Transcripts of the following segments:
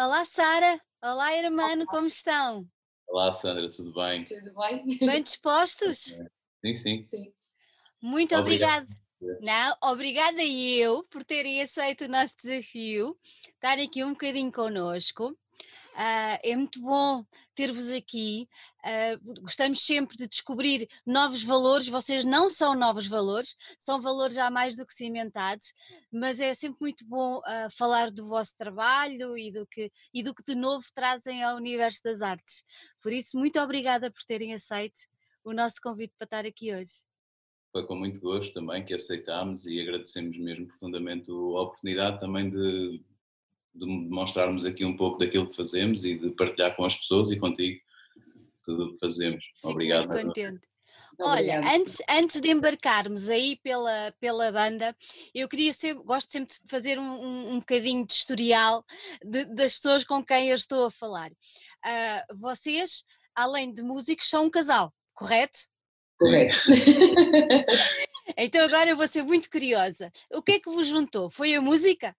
Olá, Sara. Olá, irmão, como estão? Olá, Sandra, tudo bem? Tudo bem? Bem dispostos? Sim, sim. Sim. Muito Obrigado. obrigada. Não, obrigada eu por terem aceito o nosso desafio, estarem aqui um bocadinho connosco. Ah, é muito bom ter-vos aqui. ah, gostamos sempre de descobrir novos valores. Vocês não são novos valores, são valores já mais do que cimentados, mas é sempre muito bom ah, falar do vosso trabalho e do, que, e do que de novo trazem ao universo das artes. Por isso, muito obrigada por terem aceito o nosso convite para estar aqui hoje. Foi com muito gosto também que aceitámos e agradecemos mesmo profundamente a oportunidade também de, de mostrarmos aqui um pouco daquilo que fazemos e de partilhar com as pessoas e contigo tudo o que fazemos. Fico Obrigado. muito contente. Olha, antes, antes de embarcarmos aí pela, pela banda, eu queria sempre, gosto sempre de fazer um, um, um bocadinho de historial de- das pessoas com quem eu estou a falar. Ah, vocês, além de músicos, são um casal, correto? Correto. Então agora eu vou ser muito curiosa. O que é que vos juntou? Foi a música?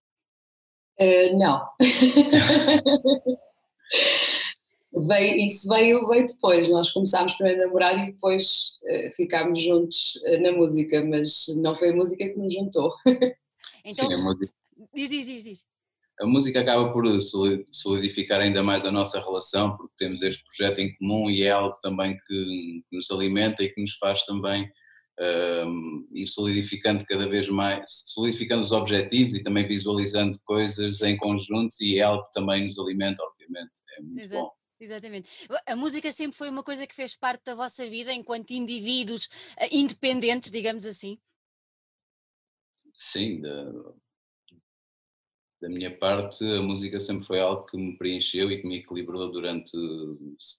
Eh, não. veio, isso veio, veio depois. Nós começámos primeiro a namorar e depois eh, ficámos juntos eh, na música, mas não foi a música que nos juntou. Então, Sim, a música, diz, diz, diz, diz. a música acaba por soli- solidificar ainda mais a nossa relação, porque temos este projeto em comum e é algo também que, que nos alimenta e que nos faz também ir solidificando cada vez mais, solidificando os objetivos e também visualizando coisas em conjunto e é algo que também nos alimenta, obviamente. É muito Exato. bom. Exatamente. A música sempre foi uma coisa que fez parte da vossa vida enquanto indivíduos eh, independentes, digamos assim. Sim, da, da minha parte, a música sempre foi algo que me preencheu e que me equilibrou durante,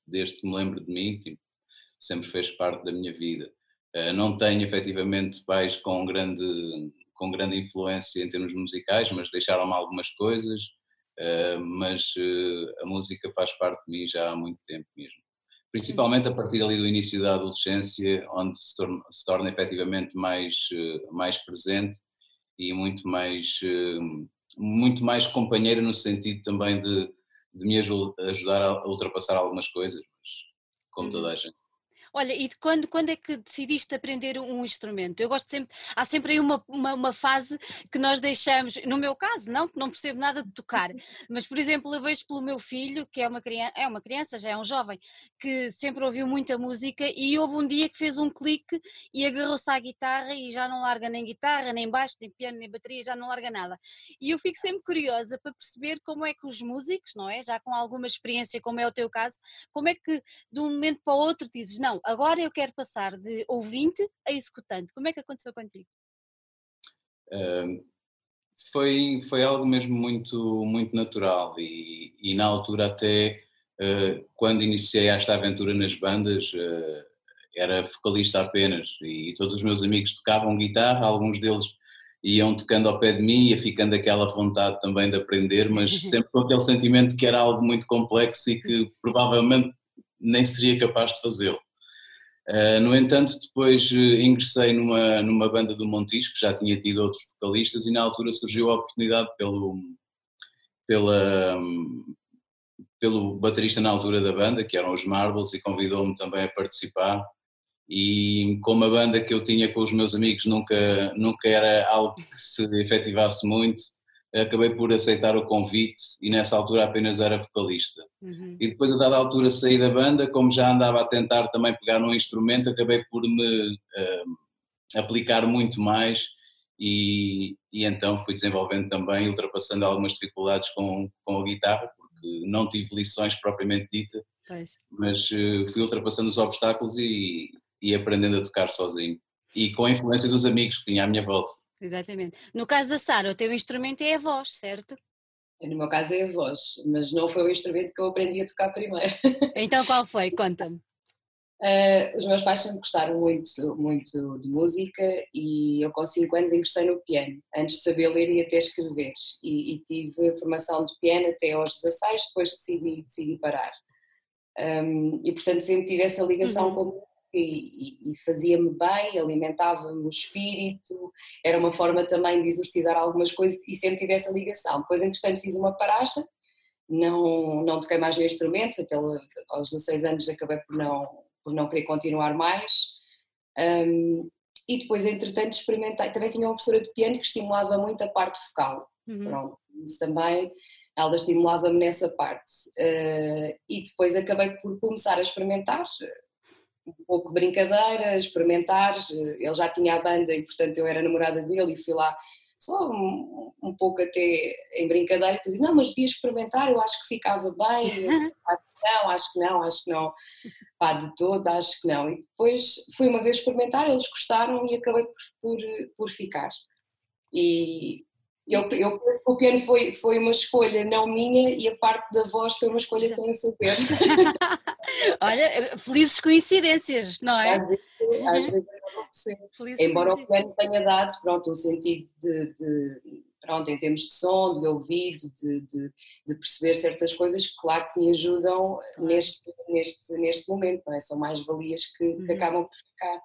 desde que me lembro de mim, tipo, sempre fez parte da minha vida. Eh, Não tenho efetivamente pais com grande, com grande influência em termos musicais, mas deixaram-me algumas coisas, eh, mas eh, a música faz parte de mim já há muito tempo mesmo. Principalmente a partir ali do início da adolescência, onde se torna, se torna efetivamente mais, mais presente e muito mais, muito mais companheira no sentido também de, de me aju- ajudar a ultrapassar algumas coisas, mas como Uhum. toda a gente. Olha, e quando, quando é que decidiste aprender um instrumento? Eu gosto sempre, há sempre aí uma, uma, uma fase que nós deixamos, no meu caso, não, que não percebo nada de tocar, mas por exemplo, eu vejo pelo meu filho, que é uma criança, é uma criança, já é um jovem, que sempre ouviu muita música e houve um dia que fez um clique e agarrou-se à guitarra e já não larga nem guitarra, nem baixo, nem piano, nem bateria, já não larga nada. E eu fico sempre curiosa para perceber como é que os músicos, não é? Já com alguma experiência, como é o teu caso, como é que de um momento para o outro dizes, não, agora eu quero passar de ouvinte a executante. Como é que aconteceu contigo? Um, foi, foi algo mesmo muito, muito natural e, e na altura até uh, quando iniciei esta aventura nas bandas uh, era vocalista apenas e todos os meus amigos tocavam guitarra, alguns deles iam tocando ao pé de mim e ia ficando aquela vontade também de aprender, mas sempre com aquele sentimento que era algo muito complexo e que provavelmente nem seria capaz de fazê-lo. Uh, no entanto, depois uh, ingressei numa, numa banda do Montijo, que já tinha tido outros vocalistas, e na altura surgiu a oportunidade pelo, pela, pelo baterista na altura da banda, que eram os Marbles, e convidou-me também a participar. E como a banda que eu tinha com os meus amigos nunca, nunca era algo que se efetivasse muito, acabei por aceitar o convite e nessa altura apenas era vocalista. Uhum. E depois a dada altura saí da banda, como já andava a tentar também pegar num instrumento, acabei por me uh, aplicar muito mais e, e, então fui desenvolvendo também, ultrapassando algumas dificuldades com, com a guitarra, porque não tive lições propriamente dita, Pois. mas uh, fui ultrapassando os obstáculos e, e aprendendo a tocar sozinho. E com a influência dos amigos que tinha à minha volta. Exatamente. No caso da Sara, o teu instrumento é a voz, certo? No meu caso é a voz, mas não foi o instrumento que eu aprendi a tocar primeiro. Então qual foi? Conta-me. Uh, os meus pais sempre gostaram muito, muito de música e eu com 5 anos ingressei no piano, antes de saber ler e até escrever. E, e tive formação de piano até aos 16, depois decidi, decidi parar. Um, e portanto sempre tive essa ligação Uhum. com e, e- e fazia-me bem, alimentava-me o espírito, era uma forma também de exercitar algumas coisas e sempre tive essa ligação. Depois, entretanto, fiz uma paragem não, não toquei mais no instrumento, até aos 16 anos acabei por não, por não querer continuar mais. Um, e depois, entretanto, experimentei. Também tinha uma professora de piano que estimulava muito a parte vocal. Uhum. Pronto, isso também, ela estimulava-me nessa parte. Uh, e depois acabei por começar a experimentar, um pouco brincadeira, experimentar. Ele já tinha a banda e, portanto, eu era namorada dele e fui lá só um, um pouco até em brincadeira, depois não, mas devia experimentar, eu acho que ficava bem, disse, acho que não, acho que não, acho que não, pá, de todo, acho que não. E depois fui uma vez experimentar, eles gostaram e acabei por, por, por ficar. E, eu, eu penso que o piano foi, foi uma escolha não minha e a parte da voz foi uma escolha sem eu saber. Olha, felizes coincidências, não é? Às vezes, às vezes é Embora o piano tenha dado pronto, um sentido de, de, pronto, em termos de som, de ouvido, de, de, de perceber certas coisas que claro que me ajudam neste, neste, neste momento, não é? São mais valias que, que uhum. acabam por ficar.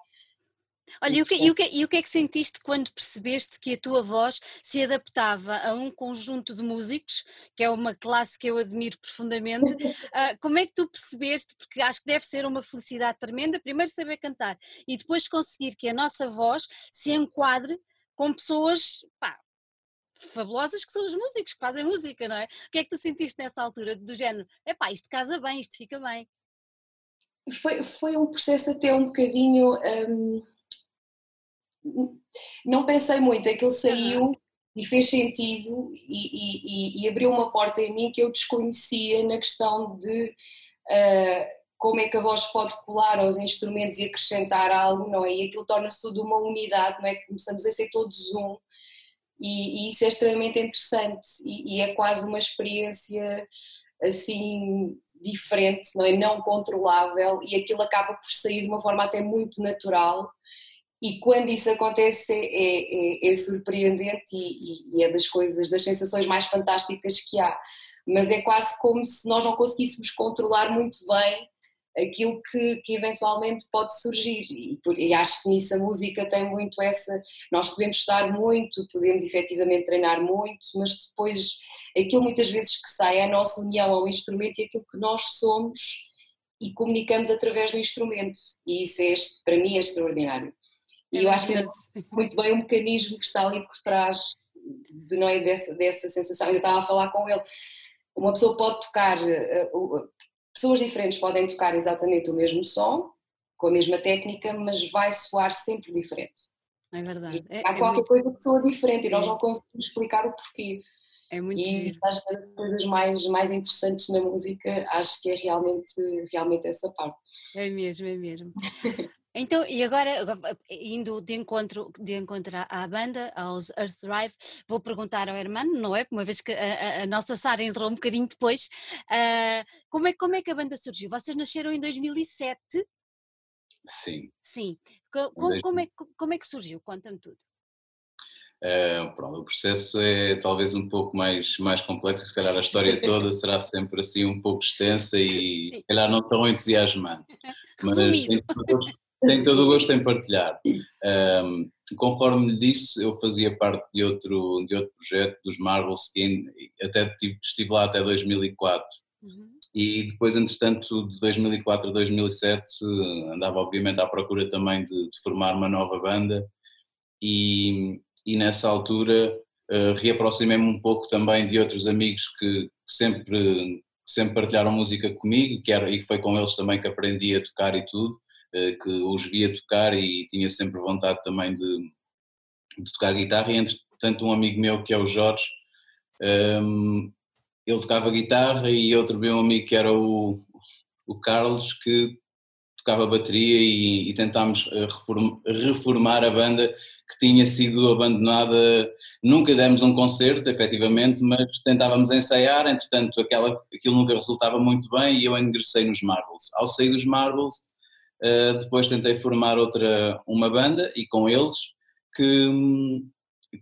Olha, e o, que, e, o que, e o que é que sentiste quando percebeste que a tua voz se adaptava a um conjunto de músicos, que é uma classe que eu admiro profundamente? Uh, como é que tu percebeste? Porque acho que deve ser uma felicidade tremenda, primeiro saber cantar e depois conseguir que a nossa voz se enquadre com pessoas pá, fabulosas que são os músicos, que fazem música, não é? O que é que tu sentiste nessa altura, do género, epá, isto casa bem, isto fica bem? Foi, foi um processo até um bocadinho... Um não pensei muito, aquilo saiu e fez sentido e, e, e, abriu uma porta em mim que eu desconhecia na questão de uh, como é que a voz pode colar aos instrumentos e acrescentar algo, não é? E aquilo torna-se tudo uma unidade, não é? Começamos a ser todos um e, e isso é extremamente interessante e, e é quase uma experiência assim diferente, não é? Não controlável e aquilo acaba por sair de uma forma até muito natural e quando isso acontece é, é, é, surpreendente e, e, é das coisas, das sensações mais fantásticas que há. Mas é quase como se nós não conseguíssemos controlar muito bem aquilo que, que eventualmente pode surgir. E, e, acho que nisso a música tem muito essa. Nós podemos estudar muito, podemos efetivamente treinar muito, mas depois aquilo muitas vezes que sai é a nossa união ao instrumento e aquilo que nós somos e comunicamos através do instrumento. E isso é, para mim é extraordinário. E eu acho que muito bem o mecanismo que está ali por trás de, não é, dessa, dessa sensação. Eu estava a falar com ele. Uma pessoa pode tocar, eh, pessoas diferentes podem tocar exatamente o mesmo som, com a mesma técnica, mas vai soar sempre diferente. É verdade. É, há é qualquer muito... coisa que soa diferente e nós é. não conseguimos explicar o porquê. É muito e das coisas mais, mais interessantes na música, acho que é realmente, realmente essa parte. É mesmo, é mesmo. Então, e agora, indo de encontro, de encontro à banda, aos Earth Drive, vou perguntar ao Hermano, não é? Uma vez que a, a, nossa Sara entrou um bocadinho depois, uh, como, é, como é que a banda surgiu? Vocês nasceram em 2007? Sim. Sim. Como, como, é, como é que surgiu? Conta-me tudo. Uh, pronto, o processo é talvez um pouco mais, mais complexo, se calhar a história toda será sempre assim um pouco extensa e se calhar não tão entusiasmante. Mas Resumido. Tenho todo o gosto em partilhar. Um, conforme lhe disse, eu fazia parte de outro, de outro projeto, dos Marvel Skin, até tive, estive lá até 2004. Uhum. E depois, entretanto, de 2004 a 2007, andava obviamente à procura também de, de formar uma nova banda e, e nessa altura uh, reaproximei-me um pouco também de outros amigos que, que sempre, que sempre partilharam música comigo que era, e que foi com eles também que aprendi a tocar e tudo. Eh, que os via tocar e tinha sempre vontade também de, de tocar guitarra. E entretanto um amigo meu que é o Jorge, um, ehm, ele tocava guitarra e outro meu amigo que era o, o Carlos que tocava bateria e, e tentámos eh, reform, reformar a banda que tinha sido abandonada, nunca demos um concerto efetivamente, mas tentávamos ensaiar, entretanto aquela, aquilo nunca resultava muito bem e eu ingressei nos Marbles. Ao sair dos Marbles Uh, depois tentei formar outra, uma banda e com eles que,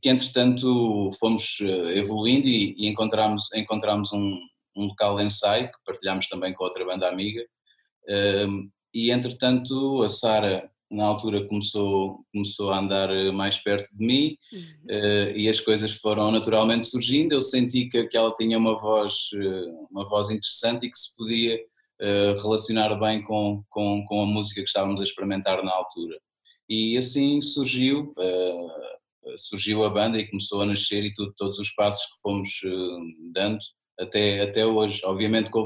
que entretanto fomos eh, evoluindo e, e encontramos, encontramos um, um local de ensaio que partilhámos também com outra banda amiga uh, e entretanto a Sara na altura começou, começou a andar mais perto de mim Uhum. uh, e as coisas foram naturalmente surgindo. Eu senti que, que ela tinha uma voz, uma voz interessante e que se podia relacionar bem com, com, com a música que estávamos a experimentar na altura. E assim surgiu, surgiu a banda e começou a nascer e tudo, todos os passos que fomos dando até, até hoje. Obviamente que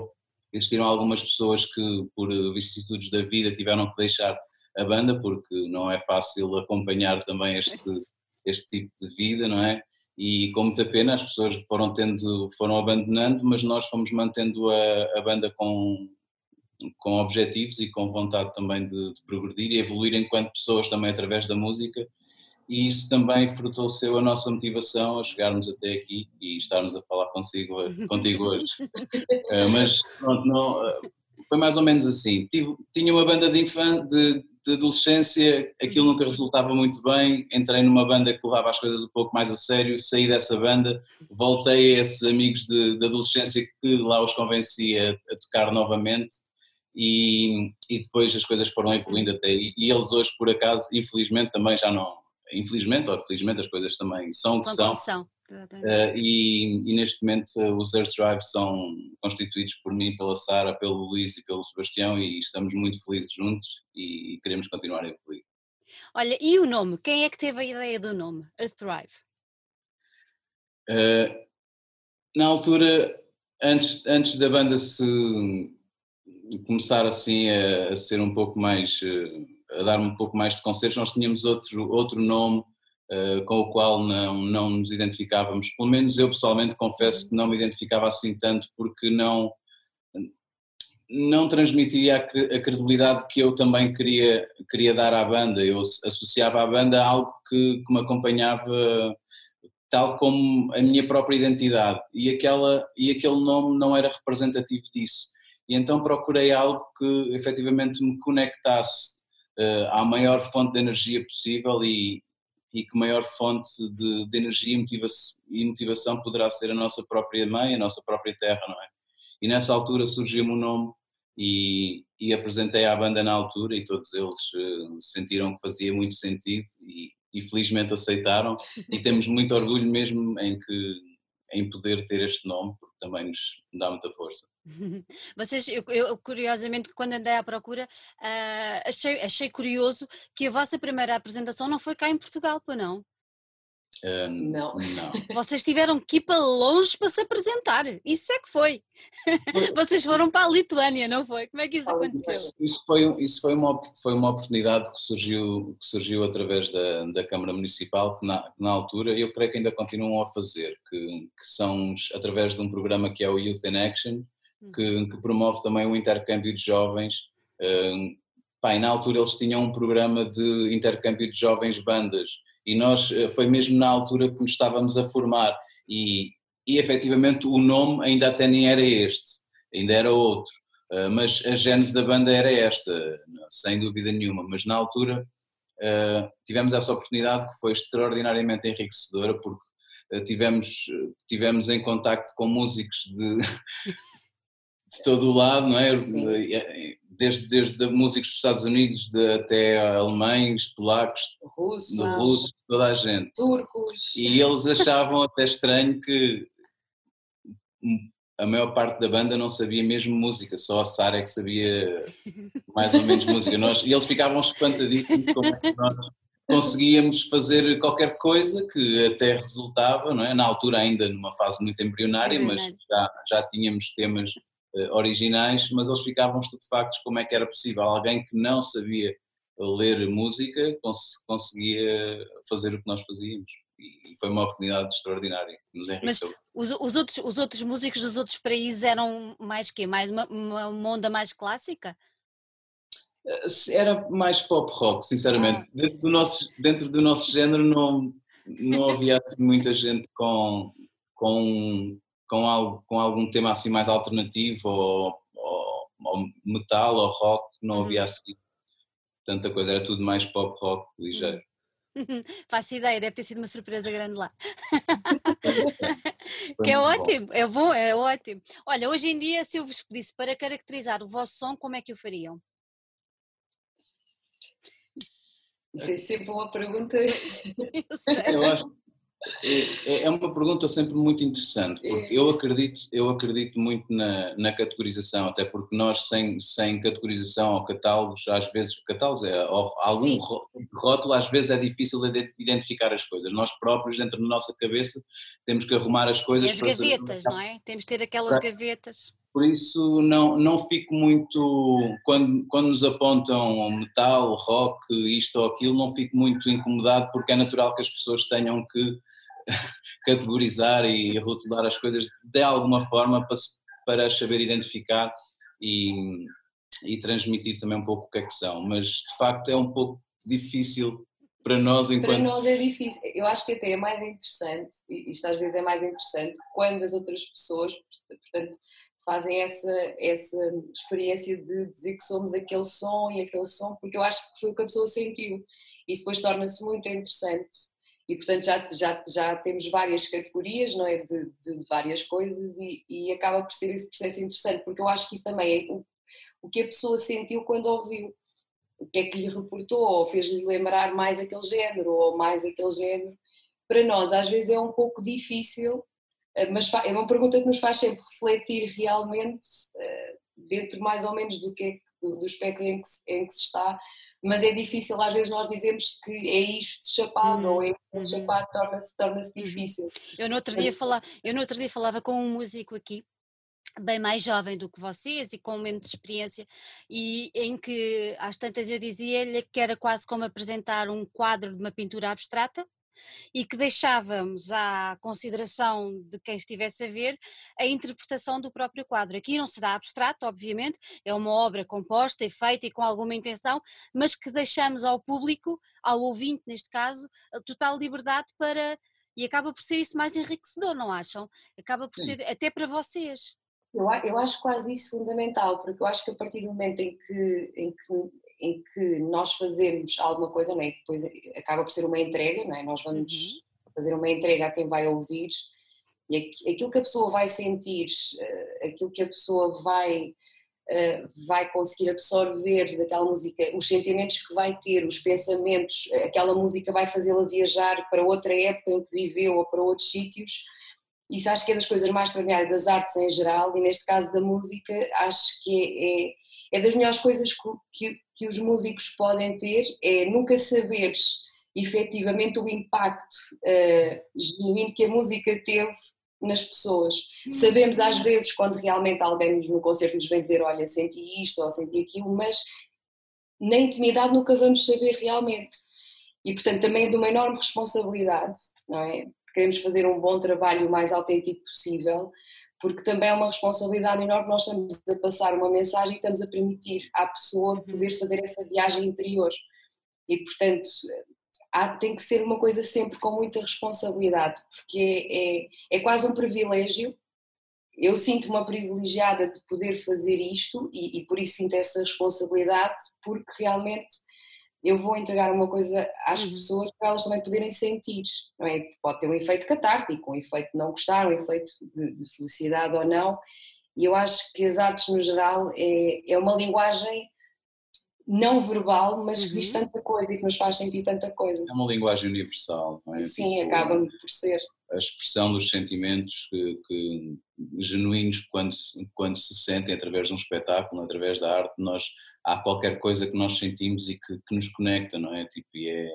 existiram algumas pessoas que, por vicissitudes da vida, tiveram que deixar a banda, porque não é fácil acompanhar também este, este tipo de vida, não é? E com muita pena as pessoas foram tendo, foram abandonando, mas nós fomos mantendo a, a banda com, com objetivos e com vontade também de, de, progredir e evoluir enquanto pessoas também através da música e isso também fortaleceu a nossa motivação a chegarmos até aqui e estarmos a falar consigo, contigo hoje. uh, mas pronto, não, uh, foi mais ou menos assim. Tive, tinha uma banda de, infan, de, de, adolescência, aquilo nunca resultava muito bem. Entrei numa banda que levava as coisas um pouco mais a sério, saí dessa banda, voltei a esses amigos de, de adolescência que lá os convenci a, a tocar novamente. E, e, depois as coisas foram evoluindo até aí. E eles hoje, por acaso, infelizmente, também já não, infelizmente ou felizmente as coisas também são o que são. são. Uh, e, e, neste momento uh, os Earth Drive são constituídos por mim, pela Sara, pelo Luís e pelo Sebastião e estamos muito felizes juntos e, e queremos continuar a evoluir. Olha, e o nome? Quem é que teve a ideia do nome, Earth Drive? Uh, na altura, antes, antes da banda se começar assim a, a ser um pouco mais a dar um pouco mais de concertos, nós tínhamos outro, outro nome uh, com o qual não, não nos identificávamos. Pelo menos eu pessoalmente confesso que não me identificava assim tanto porque não, não transmitia a credibilidade que eu também queria, queria dar à banda. Eu associava à banda algo que, que me acompanhava tal como a minha própria identidade e, aquela, e aquele nome não era representativo disso. E então procurei algo que efetivamente me conectasse uh, à maior fonte de energia possível e, e que maior fonte de, de energia e motivação, e motivação poderá ser a nossa própria mãe, a nossa própria terra, não é? E nessa altura surgiu-me o nome e, e, apresentei à banda na altura e todos eles uh, sentiram que fazia muito sentido e, e, felizmente aceitaram e temos muito orgulho mesmo em que em poder ter este nome porque também nos dá muita força. Vocês, eu, eu, curiosamente, quando andei à procura, uh, achei, achei curioso que a vossa primeira apresentação não foi cá em Portugal, pois não? Uh, não. não. Vocês tiveram que ir para longe para se apresentar. Isso é que foi. Vocês foram para a Lituânia, não foi? Como é que isso aconteceu? Isso foi, isso foi, uma, foi uma oportunidade que surgiu, que surgiu através da, da Câmara Municipal, que na, na altura, eu creio que ainda continuam a fazer, que, que são através de um programa que é o Youth in Action. Que, que promove também o intercâmbio de jovens. Na altura eles tinham um programa de intercâmbio de jovens bandas. E nós, eh, foi mesmo na altura que nos estávamos a formar. E, e efetivamente o nome ainda até nem era este, ainda era outro, uh, mas a gênese da banda era esta, sem dúvida nenhuma, mas na altura uh, tivemos essa oportunidade que foi extraordinariamente enriquecedora porque tivemos, tivemos em contacto com músicos de, de todo o lado, não é? é? Desde, desde músicos dos Estados Unidos de, até alemães, polacos, russos, russos, toda a gente. Turcos. E eles achavam até estranho que a maior parte da banda não sabia mesmo música, só a Sara é que sabia mais ou menos música. Nós, e eles ficavam espantadíssimos como é que nós conseguíamos fazer qualquer coisa que até resultava, não é? Na altura ainda numa fase muito embrionária, é mas já, já tínhamos temas originais, mas eles ficavam estupefactos como é que era possível alguém que não sabia ler música cons conseguia fazer o que nós fazíamos. E foi uma oportunidade extraordinária que nos enriqueceu. Mas os, os, outros, os outros músicos dos outros países eram mais que Mais uma, uma, uma onda mais clássica? Eh, era mais pop rock, sinceramente. Ah. Dentro, do nosso, dentro do nosso género não, não havia assim muita gente com, com com, algo, com algum tema assim mais alternativo ou, ou, ou metal ou rock, não uhum. havia assim tanta coisa, era tudo mais pop rock ligeiro. Uhum. Faço ideia, deve ter sido uma surpresa grande lá. que é ótimo, é bom, é ótimo. Olha, hoje em dia, se eu vos pedisse para caracterizar o vosso som, como é que o fariam? Isso é sempre uma pergunta. Eu acho, é, é uma pergunta sempre muito interessante, porque eu acredito, eu acredito muito na, na categorização, até porque nós sem, sem categorização ou catálogos, às vezes, catálogos é, algum Sim. rótulo, às vezes é difícil identificar as coisas. Nós próprios, dentro da nossa cabeça, temos que arrumar as coisas. E as gavetas, não é? Temos que ter aquelas gavetas. Por isso não, não fico muito, quando, quando nos apontam metal, rock, isto ou aquilo, não fico muito incomodado porque é natural que as pessoas tenham que categorizar e rotular as coisas de alguma forma para, para saber identificar e, e transmitir também um pouco o que é que são, mas de facto é um pouco difícil para nós enquanto... Para nós é difícil, eu acho que até é mais interessante, e isto às vezes é mais interessante, quando as outras pessoas, portanto, fazem essa, essa experiência de dizer que somos aquele som e aquele som, porque eu acho que foi o que a pessoa sentiu. Isso depois torna-se muito interessante. E, portanto, já, já, já temos várias categorias, não é? De, de, várias coisas e, e, acaba por ser esse processo interessante, porque eu acho que isso também é o, o que a pessoa sentiu quando ouviu. O que é que lhe reportou, ou fez-lhe lembrar mais aquele género, ou mais aquele género. Para nós, às vezes, é um pouco difícil eh, mas é uma pergunta que nos faz sempre refletir realmente eh, dentro mais ou menos do que é, do, do espectro em que, em que se está, mas é difícil às vezes nós dizemos que é isto de chapado uhum. ou é isto de uhum. chapado torna-se torna uhum. difícil. Eu no, outro dia fala, eu no outro dia falava com um músico aqui bem mais jovem do que vocês e com menos experiência e em que às tantas eu dizia-lhe que era quase como apresentar um quadro de uma pintura abstrata e que deixávamos à consideração de quem estivesse a ver a interpretação do próprio quadro. Aqui não será abstrato, obviamente, é uma obra composta e feita e com alguma intenção, mas que deixamos ao público, ao ouvinte neste caso, a total liberdade para. E acaba por ser isso mais enriquecedor, não acham? Acaba por Sim. ser até para vocês. Eu, eu acho quase isso fundamental, porque eu acho que a partir do momento em que, em que em que nós fazemos alguma coisa, não é? depois acaba por ser uma entrega, não é? Nós vamos uhum. fazer uma entrega a quem vai ouvir e aquilo que a pessoa vai sentir, eh, aquilo que a pessoa vai, eh, vai conseguir absorver daquela música, os sentimentos que vai ter, os pensamentos, aquela música vai fazê-la viajar para outra época em que viveu ou para outros sítios. Isso acho que é das coisas mais extraordinárias das artes em geral e neste caso da música acho que é, é é das melhores coisas que, que, que os músicos podem ter, é nunca saberes efetivamente o impacto uh, genuíno que a música teve nas pessoas. Sabemos às vezes quando realmente alguém nos, no concerto nos vem dizer olha, senti isto ou senti aquilo, mas na intimidade nunca vamos saber realmente. E portanto também é de uma enorme responsabilidade, não é? Queremos fazer um bom trabalho o mais autêntico possível, porque também é uma responsabilidade enorme, nós estamos a passar uma mensagem e estamos a permitir à pessoa uhum. poder fazer essa viagem interior. E, portanto, há, tem que ser uma coisa sempre com muita responsabilidade, porque é, é, é quase um privilégio. Eu sinto uma privilegiada de poder fazer isto e, e por isso sinto essa responsabilidade, porque realmente eu vou entregar uma coisa às uhum. pessoas para elas também poderem sentir, não é? Pode ter um efeito catártico, um efeito de não gostar, um efeito de, de felicidade ou não, e eu acho que as artes no geral é, é uma linguagem não verbal, mas que diz uhum. tanta coisa e que nos faz sentir tanta coisa. É uma linguagem universal, não é? Sim, tipo, acaba por ser. A expressão dos sentimentos que, que, genuínos quando, quando se sentem através de um espetáculo, através da arte, nós há qualquer coisa que nós sentimos e que, que nos conecta, não é? Tipo, e é,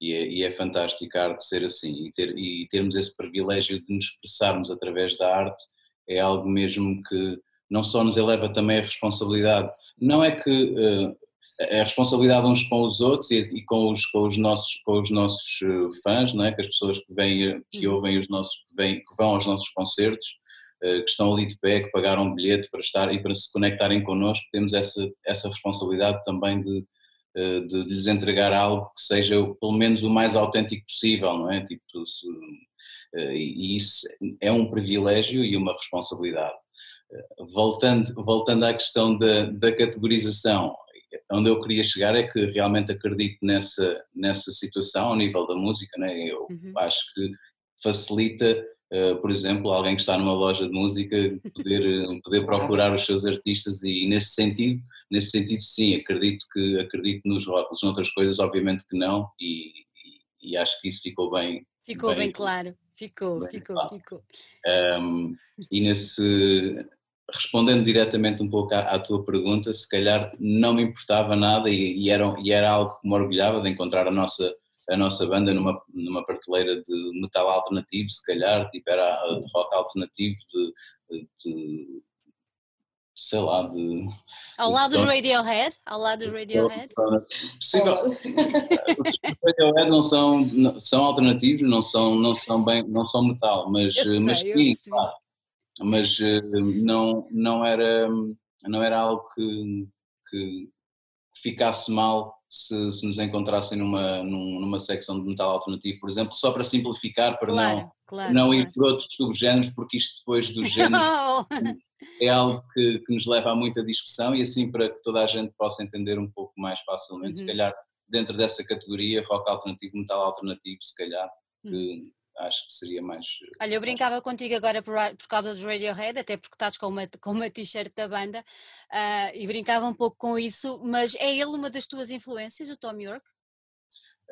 e é, e é fantástico a arte ser assim e, ter, e termos esse privilégio de nos expressarmos através da arte é algo mesmo que não só nos eleva também a responsabilidade, não é que uh, a responsabilidade uns com os outros e, e, com, os, com, os nossos, com os nossos eh, fãs, não é? que as pessoas que, vêm, que ouvem os nossos, que, vêm, que vão aos nossos concertos, que estão ali de pé, que pagaram um bilhete para estar e para se conectarem connosco, temos essa, essa responsabilidade também de, eh, de, de lhes entregar algo que seja pelo menos o mais autêntico possível, não é? Tipo, se, eh, e isso é um privilégio e uma responsabilidade. Voltando, voltando à questão da, da categorização, onde eu queria chegar é que realmente acredito nessa, nessa situação ao nível da música, né? eu uhum. acho que facilita uh, por exemplo, alguém que está numa loja de música poder, poder procurar os seus artistas e nesse sentido, nesse sentido sim, acredito que acredito nos rótulos, noutras coisas obviamente que não e, e, e acho que isso ficou bem Ficou bem, bem claro, ficou, bem ficou, claro. ficou. Um, e nesse, respondendo diretamente um pouco à, à, tua pergunta, se calhar não me importava nada e, e, era, e era algo que me orgulhava de encontrar a nossa, a nossa banda numa, numa prateleira de metal alternativo, se calhar, tipo era de rock alternativo, de, de sei lá, de. Ao lado dos Radiohead? Ao lado dos Radiohead? Possível. Os Radiohead não são, não, são alternativos, não são, não são bem, não são metal, mas, sei, mas sim, claro mas eh, não, não, era, não era algo que, que ficasse mal se, se nos encontrassem numa, numa secção de metal alternativo, por exemplo, só para simplificar, para claro, não, claro, não claro. ir por outros subgéneros, porque isto depois dos géneros é algo que, que, nos leva a muita discussão e assim para que toda a gente possa entender um pouco mais facilmente, uhum. se calhar dentro dessa categoria, rock alternativo, metal alternativo, se calhar, uhum acho que seria mais. Eh, Olha, eu brincava contigo agora por, por causa dos Radiohead, até porque estás com uma, com uma t-shirt da banda, uh, e brincava um pouco com isso, mas é ele uma das tuas influências, o Tom York?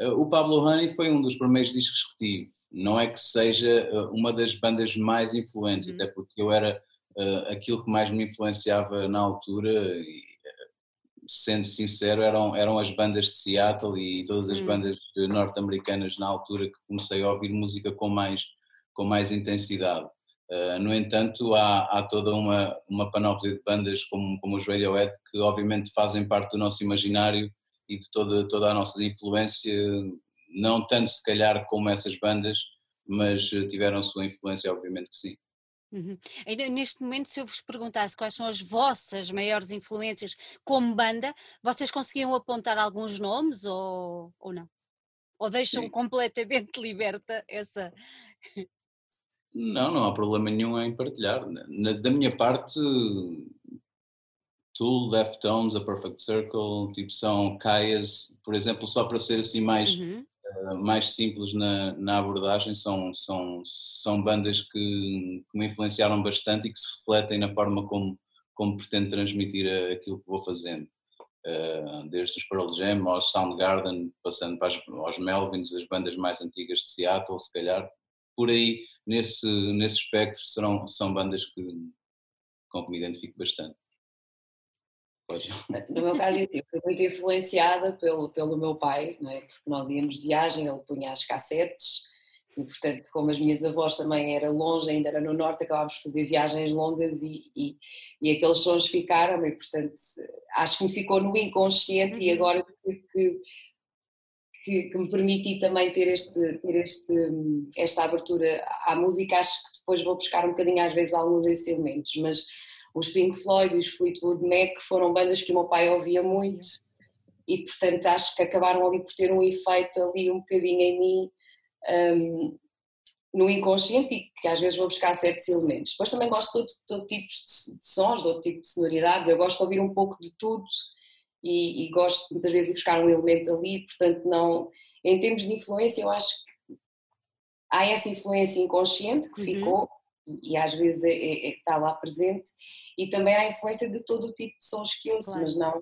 Uh, o Pablo Honey foi um dos primeiros discos que tive. Não é que seja uma das bandas mais influentes, uhum. até porque eu era uh, aquilo que mais me influenciava na altura. E, sendo sincero, eram, eram as bandas de Seattle e todas as hum. bandas norte-americanas na altura que comecei a ouvir música com mais, com mais intensidade. Uh, no entanto, há, há toda uma, uma panóplia de bandas como, como os Radiohead que obviamente fazem parte do nosso imaginário e de toda, toda a nossa influência, não tanto se calhar como essas bandas, mas tiveram sua influência obviamente que sim. Uhum. neste momento, se eu vos perguntasse quais são as vossas maiores influências como banda, vocês conseguiam apontar alguns nomes ou, ou não? Ou deixam Sim. completamente liberta essa. Não, não há problema nenhum em partilhar. Na, da minha parte, Tool, Deftones, A Perfect Circle, tipo são Kaias, por exemplo, só para ser assim mais uhum. Eh, mais simples na, na, abordagem são, são, são bandas que, que, me influenciaram bastante e que se refletem na forma como, como pretendo transmitir aquilo que vou fazendo. Uh, desde os Pearl Jam aos Soundgarden, passando para as, aos Melvins, as bandas mais antigas de Seattle, se calhar. Por aí, nesse, nesse espectro, serão, são bandas que, com que me identifico bastante. No meu caso, eu fui muito influenciada pelo, pelo meu pai, não é? porque nós íamos de viagem, ele punha as cassetes, e portanto, como as minhas avós também era longe, ainda era no norte, acabámos de fazer viagens longas e, e, e aqueles sons ficaram, e portanto, acho que me ficou no inconsciente uhum. e agora que, que, que, me permiti também ter, este, ter este, esta abertura à música, acho que depois vou buscar um bocadinho às vezes alguns desses elementos, mas os Pink Floyd e os Fleetwood Mac foram bandas que o meu pai ouvia muito e portanto acho que acabaram ali por ter um efeito ali um bocadinho em mim um, no inconsciente e que às vezes vou buscar certos elementos. Depois também gosto de todo, todo tipo de, de sons, de todo tipo de sonoridades, eu gosto de ouvir um pouco de tudo e, e gosto muitas vezes de buscar um elemento ali, portanto não, em termos de influência eu acho que há essa influência inconsciente que uhum. ficou e, às vezes é, é, é, está lá presente e também há a influência de todo o tipo de sons que ouço, claro. mas não.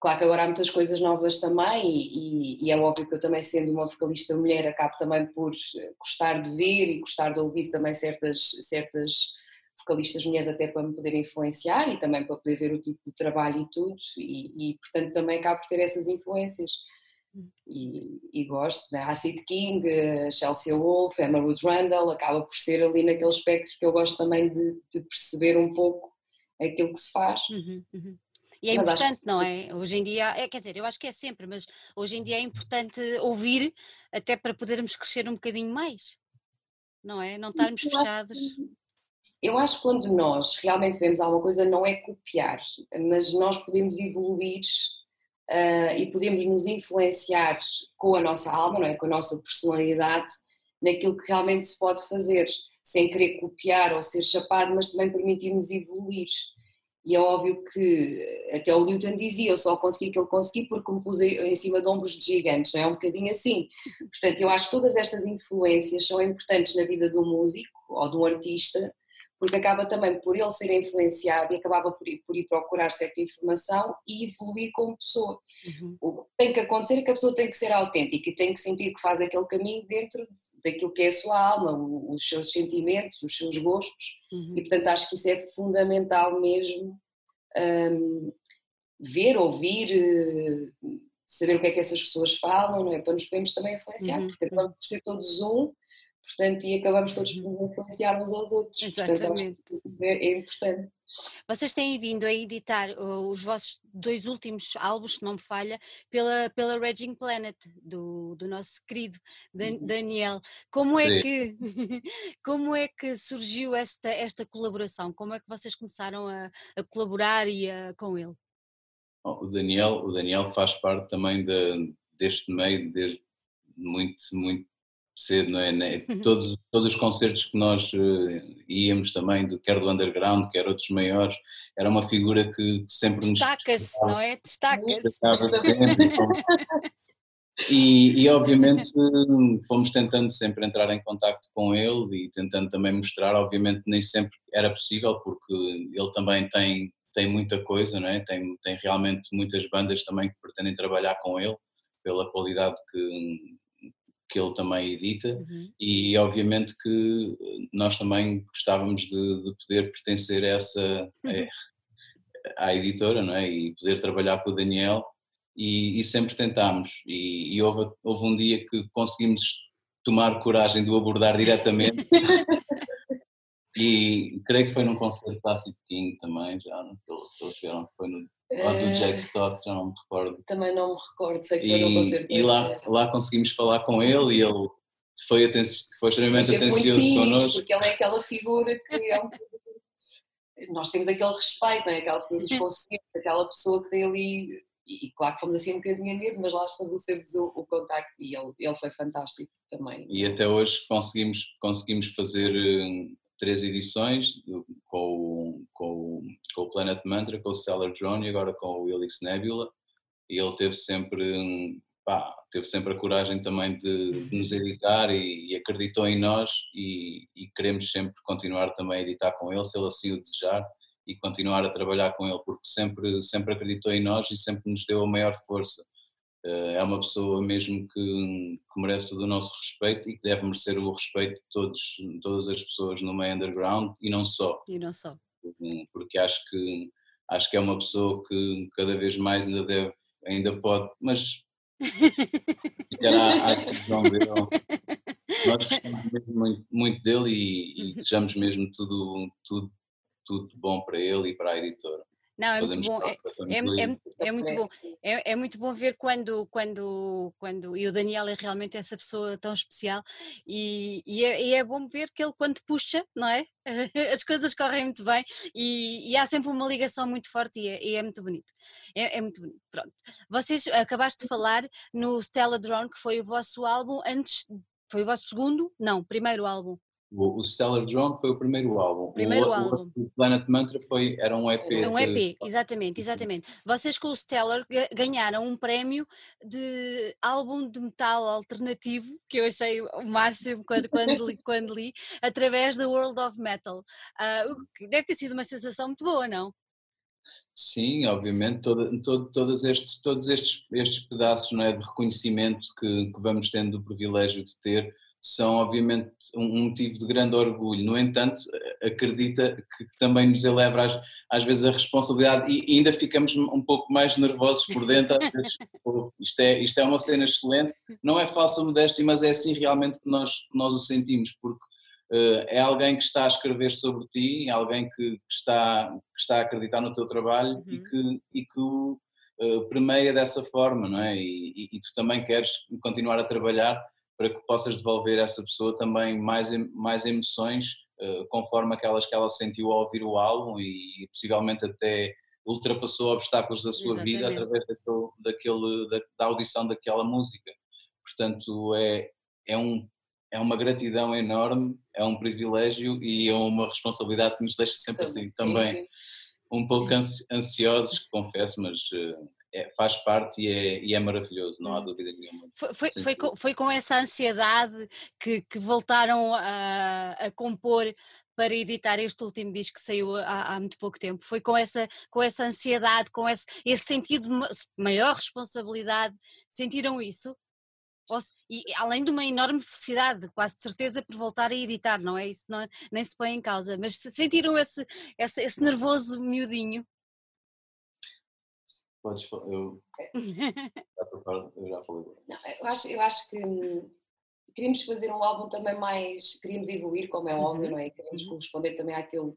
Claro que agora há muitas coisas novas também, e, e, e, é óbvio que eu também, sendo uma vocalista mulher, acabo também por gostar de ver e gostar de ouvir também certas, certas vocalistas mulheres, até para me poder influenciar e também para poder ver o tipo de trabalho e tudo, e, e portanto também acabo por ter essas influências. E, e, gosto, né? Acid King, Chelsea Wolf, Emma Ruth Randall, acaba por ser ali naquele espectro que eu gosto também de, de perceber um pouco aquilo que se faz. Uhum, uhum. E é mas importante, não é? Hoje em dia, é, quer dizer, eu acho que é sempre, mas hoje em dia é importante ouvir até para podermos crescer um bocadinho mais, não é? Não estarmos eu fechados. Acho, eu acho que quando nós realmente vemos alguma coisa, não é copiar, mas nós podemos evoluir uh, e podemos nos influenciar com a nossa alma, não é? Com a nossa personalidade, naquilo que realmente se pode fazer sem querer copiar ou ser chapado, mas também permitir-nos evoluir. E é óbvio que até o Newton dizia, eu só consegui que consegui porque me pus em cima de ombros de gigantes, não é um bocadinho assim. Portanto, eu acho que todas estas influências são importantes na vida do músico, ou de um artista, porque acaba também por ele ser influenciado e acabava por ir, por ir procurar certa informação e evoluir como pessoa. Uhum. O que tem que acontecer é que a pessoa tem que ser autêntica e tem que sentir que faz aquele caminho dentro daquilo que é a sua alma, os seus sentimentos, os seus gostos, uhum. e portanto acho que isso é fundamental mesmo. Um, ver, ouvir, eh, saber o que é que essas pessoas falam, não é? Para nos podermos também influenciar, uhum. porque acabamos por ser todos um, portanto, e acabamos todos uhum. por influenciar uns aos outros. Exatamente. Portanto, é, é importante. Vocês têm vindo a editar os vossos dois últimos álbuns, se não me falha, pela, pela Raging Planet, do, do nosso querido uhum. Daniel. Como é, que, como é que surgiu esta, esta colaboração? Como é que vocês começaram a, a colaborar e a, com ele? O Daniel, o Daniel faz parte também de, deste meio desde muito, muito não é? Né? Todos, todos os concertos que nós uh, íamos também, do, quer do underground, quer outros maiores, era uma figura que sempre Destaca-se, não é? Destaca-se. E, e, obviamente fomos tentando sempre entrar em contato com ele e tentando também mostrar, obviamente nem sempre era possível porque ele também tem tem muita coisa, não é? tem, tem realmente muitas bandas também que pretendem trabalhar com ele, pela qualidade que, que ele também edita, uhum. e obviamente que nós também gostávamos de, de poder pertencer a essa, uhum. à editora, não é? E poder trabalhar com o Daniel, e, e sempre tentámos, e, e houve, houve um dia que conseguimos tomar coragem de o abordar diretamente E creio que foi num concerto Classic King também, já não estou foi no lá do Jack eh, Stott, já não me recordo. Também não me recordo, sei que foi num concerto. E lá, lá conseguimos falar com ele e ele foi, aten foi extremamente atencioso connosco. Porque ele é aquela figura que é um nós temos aquele respeito, não é? aquela figura dos conselheiros, aquela pessoa que tem ali, e, claro que fomos assim um bocadinho a medo, mas lá estabelecemos o, o contacto e ele, ele foi fantástico também. E até hoje conseguimos, conseguimos fazer eh, três edições com, com, com o Planet Mantra, com o Stellar Drone e agora com o Helix Nebula. E ele teve sempre pá, teve sempre a coragem também de, de nos editar e, e, acreditou em nós e, e, queremos sempre continuar também a editar com ele se ele assim o desejar e continuar a trabalhar com ele porque sempre sempre acreditou em nós e sempre nos deu a maior força é uma pessoa mesmo que, que, merece todo o nosso respeito e que deve merecer o respeito de todos, todas as pessoas no meio underground e não só. E não só. Porque acho que, acho que é uma pessoa que cada vez mais ainda deve, ainda pode, mas ficará à decisão dele. Nós gostamos mesmo muito, muito dele e, e desejamos mesmo tudo, tudo, tudo bom para ele e para a editora. Não, é muito bom, é, é, é, é, muito bom, é, é, muito bom ver quando, quando, quando, e o Daniel é realmente essa pessoa tão especial e, e, é, e é bom ver que ele quando puxa, não é? As coisas correm muito bem e, e há sempre uma ligação muito forte e é, e é muito bonito, é, muito bonito, pronto. Vocês acabaste de falar no Stella Drone, que foi o vosso álbum antes, foi o vosso segundo? Não, primeiro álbum. O, Stellar Drone foi o primeiro álbum. Primeiro o, álbum. O Planet Mantra foi, era um EP. Um EP, de... exatamente, exatamente. Vocês com o Stellar ganharam um prémio de álbum de metal alternativo, que eu achei o máximo quando, quando, li, quando li, através da World of Metal. Uh, deve ter sido uma sensação muito boa, não? Sim, obviamente, todo, todo, todos, estes, todos estes, estes pedaços não é, de reconhecimento que, que vamos tendo o privilégio de ter são obviamente um motivo de grande orgulho. No entanto, acredita que também nos eleva às, às vezes a responsabilidade e ainda ficamos um pouco mais nervosos por dentro. Vezes, isto, é, isto é uma cena excelente, não é falsa modéstia, mas é assim realmente que nós, nós o sentimos, porque uh, é alguém que está a escrever sobre ti, é alguém que, que, está, que está a acreditar no teu trabalho uhum. e que, e que o uh, permeia dessa forma, não é? E, e, e tu também queres continuar a trabalhar para que possas devolver a essa pessoa também mais, mais emoções uh, conforme aquelas que ela sentiu ao ouvir o álbum e, possivelmente até ultrapassou obstáculos da sua Exatamente. vida através daquele, daquele, da, da, audição daquela música. Portanto, é, é, um, é uma gratidão enorme, é um privilégio e é uma responsabilidade que nos deixa sempre assim sim, também sim. um pouco ansiosos, confesso, mas uh, é, faz parte e é, e é, maravilhoso, não há hum. dúvida nenhuma. Foi, foi, foi, com, foi com, essa ansiedade que, que voltaram a, a, compor para editar este último disco que saiu há, há, muito pouco tempo? Foi com essa, com essa ansiedade, com esse, esse sentido de maior responsabilidade? Sentiram isso? e além de uma enorme felicidade, quase de certeza por voltar a editar, não é isso? Não, nem se põe em causa, mas sentiram esse, esse, esse nervoso miudinho? Podes eu, eu já falei. Não, eu, acho, eu acho que hum, queríamos fazer um álbum também mais, queríamos evoluir, como é óbvio, uhum. não é? Queríamos uhum. corresponder também àquilo,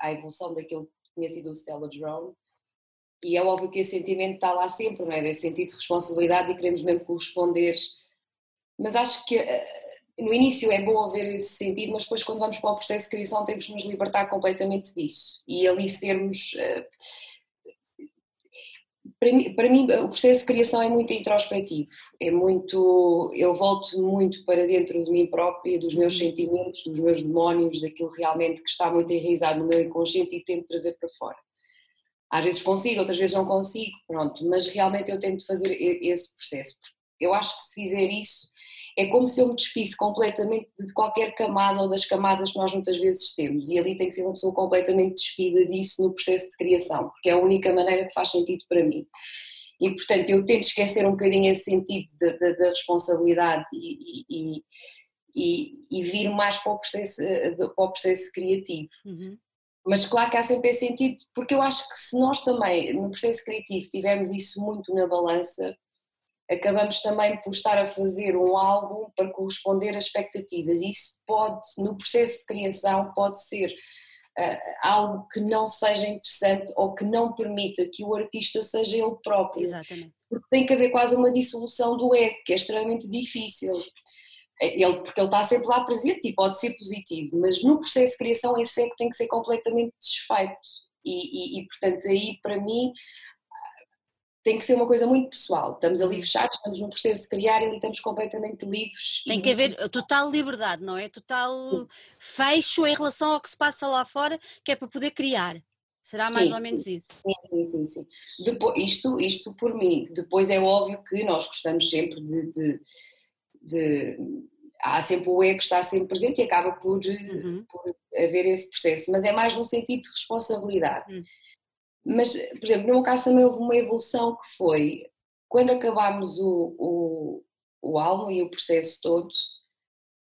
à evolução daquilo que tinha sido o Stella Drone. E é óbvio que esse sentimento está lá sempre, não é? Desse sentido de responsabilidade e queremos mesmo corresponder. Mas acho que eh, no início é bom haver esse sentido, mas depois quando vamos para o processo de criação temos que nos libertar completamente disso. E ali sermos uh, para mim, para mim, o processo de criação é muito introspectivo, é muito, eu volto muito para dentro de mim própria, dos meus uhum. sentimentos, dos meus demónios, daquilo realmente que está muito enraizado no meu inconsciente e tento trazer para fora. Às vezes consigo, outras vezes não consigo, pronto, mas realmente eu tento fazer esse processo. Eu acho que se fizer isso, é como se eu me despisse completamente de qualquer camada ou das camadas que nós muitas vezes temos e ali tem que ser uma pessoa completamente despida disso no processo de criação, porque é a única maneira que faz sentido para mim. E portanto eu tento esquecer um bocadinho esse sentido da responsabilidade e, e, e, e, vir mais para o processo, eh, para o processo criativo. Uhum. Mas claro que há sempre esse sentido, porque eu acho que se nós também no processo criativo tivermos isso muito na balança, acabamos também por estar a fazer um álbum para corresponder a expectativas. Isso pode, no processo de criação, pode ser uh, algo que não seja interessante ou que não permita que o artista seja ele próprio. Exatamente. Porque tem que haver quase uma dissolução do ego, que é extremamente difícil. Ele, porque ele está sempre lá presente e pode ser positivo, mas no processo de criação esse ego tem que ser completamente desfeito. E, e, e portanto, aí para mim tem que ser uma coisa muito pessoal. Estamos ali fechados, estamos num processo de criar e ali estamos completamente livres. Tem que haver total liberdade, não é? Total Sim. fecho em relação ao que se passa lá fora, que é para poder criar. Será mais sim, ou menos isso? Sim, sim, sim. Depois, isto, isto por mim. Depois é óbvio que nós gostamos sempre de, de, de há sempre o ego que está sempre presente e acaba por, uhum. por haver esse processo, mas é mais num sentido de responsabilidade. Uhum. Mas, por exemplo, no meu caso também houve uma evolução que foi quando acabámos o, o, o álbum e o processo todo,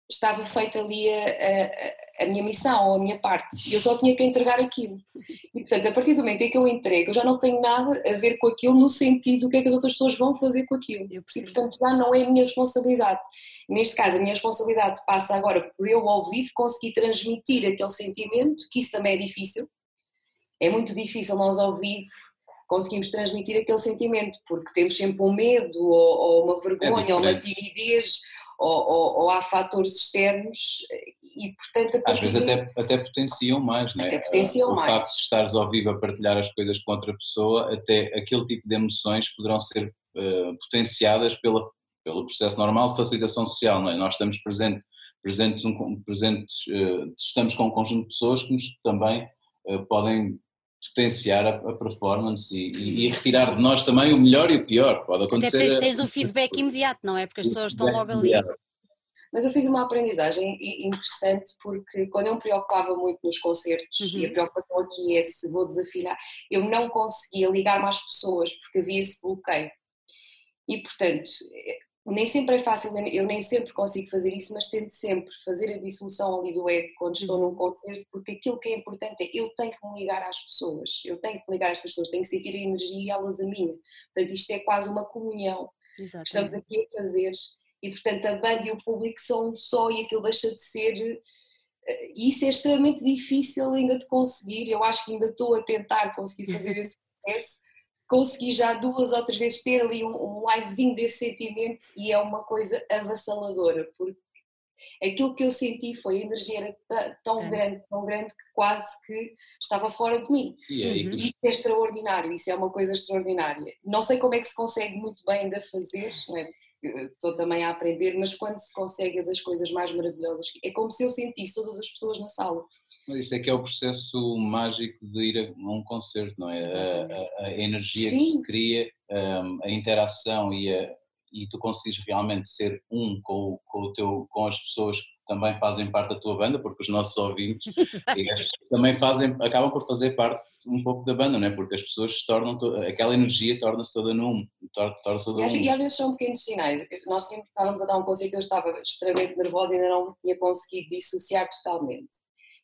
estava feita ali a, a, a, minha missão ou a minha parte. Eu só tinha que entregar aquilo. E, portanto, a partir do momento em que eu entrego, eu já não tenho nada a ver com aquilo no sentido do que é que as outras pessoas vão fazer com aquilo. E, portanto, já não é a minha responsabilidade. Neste caso, a minha responsabilidade passa agora por eu, ao vivo, conseguir transmitir aquele sentimento, que isso também é difícil, é muito difícil nós ao vivo conseguimos transmitir aquele sentimento, porque temos sempre um medo, ou, ou uma vergonha, é ou uma timidez, ou, ou, ou, há fatores externos e portanto... Às vezes até, até potenciam mais, não é? Até potenciam o mais. O facto de estares ao vivo a partilhar as coisas com outra pessoa, até aquele tipo de emoções poderão ser uh, potenciadas pela, pelo processo normal de facilitação social, não é? Nós estamos presente, presentes, um, presentes uh, estamos com um conjunto de pessoas que nos também uh, podem potenciar a, a performance e, e, e, retirar de nós também o melhor e o pior. Pode acontecer. Até tens, tens um feedback imediato, não é? Porque as pessoas estão logo ali. Mas eu fiz uma aprendizagem interessante porque quando eu me preocupava muito nos concertos, uhum. e a preocupação aqui é se vou desafinar, eu não conseguia ligar mais pessoas porque havia esse bloqueio. E portanto, nem sempre é fácil, eu nem sempre consigo fazer isso, mas tento sempre fazer a dissolução ali do ego quando estou uhum. num concerto, porque aquilo que é importante é eu tenho que me ligar às pessoas, eu tenho que me ligar a estas pessoas, tenho que sentir a energia e elas a minha. Portanto, isto é quase uma comunhão Exatamente. estamos aqui a fazer, e portanto a banda e o público são um só e aquilo deixa de ser. Eh, e isso é extremamente difícil ainda de conseguir. Eu acho que ainda estou a tentar conseguir fazer esse processo consegui já duas ou três vezes ter ali um, um livezinho desse sentimento e é uma coisa avassaladora, porque aquilo que eu senti foi a energia era tão é. grande, tão grande que quase que estava fora de mim. E aí, uhum. Isso é extraordinário, isso é uma coisa extraordinária. Não sei como é que se consegue muito bem ainda fazer, não é? Estou também a aprender, mas quando se consegue é das coisas mais maravilhosas, é como se eu sentisse todas as pessoas na sala. Isso é que é o processo mágico de ir a um concerto, não é? A, a, a, energia Sim. que se cria, hum, a interação e a, e tu consegues realmente ser um com, com, o teu, com as pessoas também fazem parte da tua banda, porque os nossos ouvintes também fazem, acabam por fazer parte um pouco da banda, não é? Porque as pessoas se tornam, aquela energia torna-se toda num, torna toda e, às, e às vezes são pequenos sinais. Nós estávamos a dar um concerto, eu estava extremamente nervosa e ainda não tinha conseguido dissociar totalmente.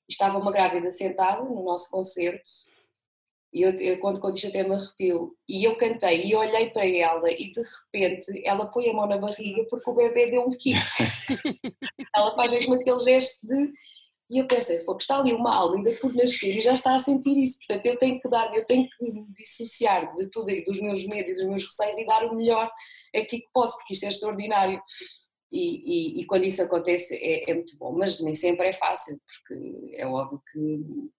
Estava uma grávida sentada no nosso concerto e eu, eu quando conto isto até me arrepio. E eu cantei e olhei para ela e de repente ela põe a mão na barriga porque o bebê deu um kick. ela faz mesmo aquele gesto de. E eu pensei, foi que está ali uma alma ainda por nascer e já está a sentir isso. Portanto, eu tenho que dar, eu tenho que me dissociar de tudo, dos meus medos e dos meus receios e dar o melhor aqui que posso, porque isto é extraordinário. E, e, e quando isso acontece é, é, muito bom, mas nem sempre é fácil, porque é óbvio que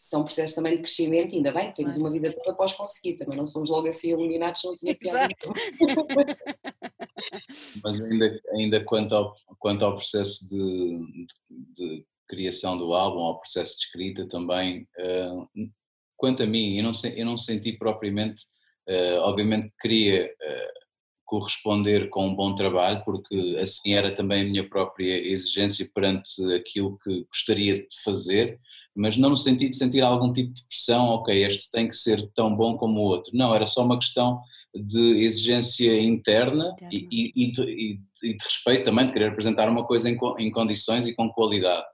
são processos também de crescimento, ainda bem, temos uma vida toda após conseguir, também não somos logo assim iluminados, não tinha piada Mas ainda, ainda quanto, ao, quanto ao processo de, de, de criação do álbum, ao processo de escrita também, uh, quanto a mim, eu não, eu não senti propriamente, uh, obviamente queria uh, corresponder com um bom trabalho, porque assim era também a minha própria exigência perante aquilo que gostaria de fazer, mas não no sentido de sentir algum tipo de pressão, ok, este tem que ser tão bom como o outro. Não, era só uma questão de exigência interna e, e, e, de, e, de, respeito também, de querer apresentar uma coisa em, em condições e com qualidade.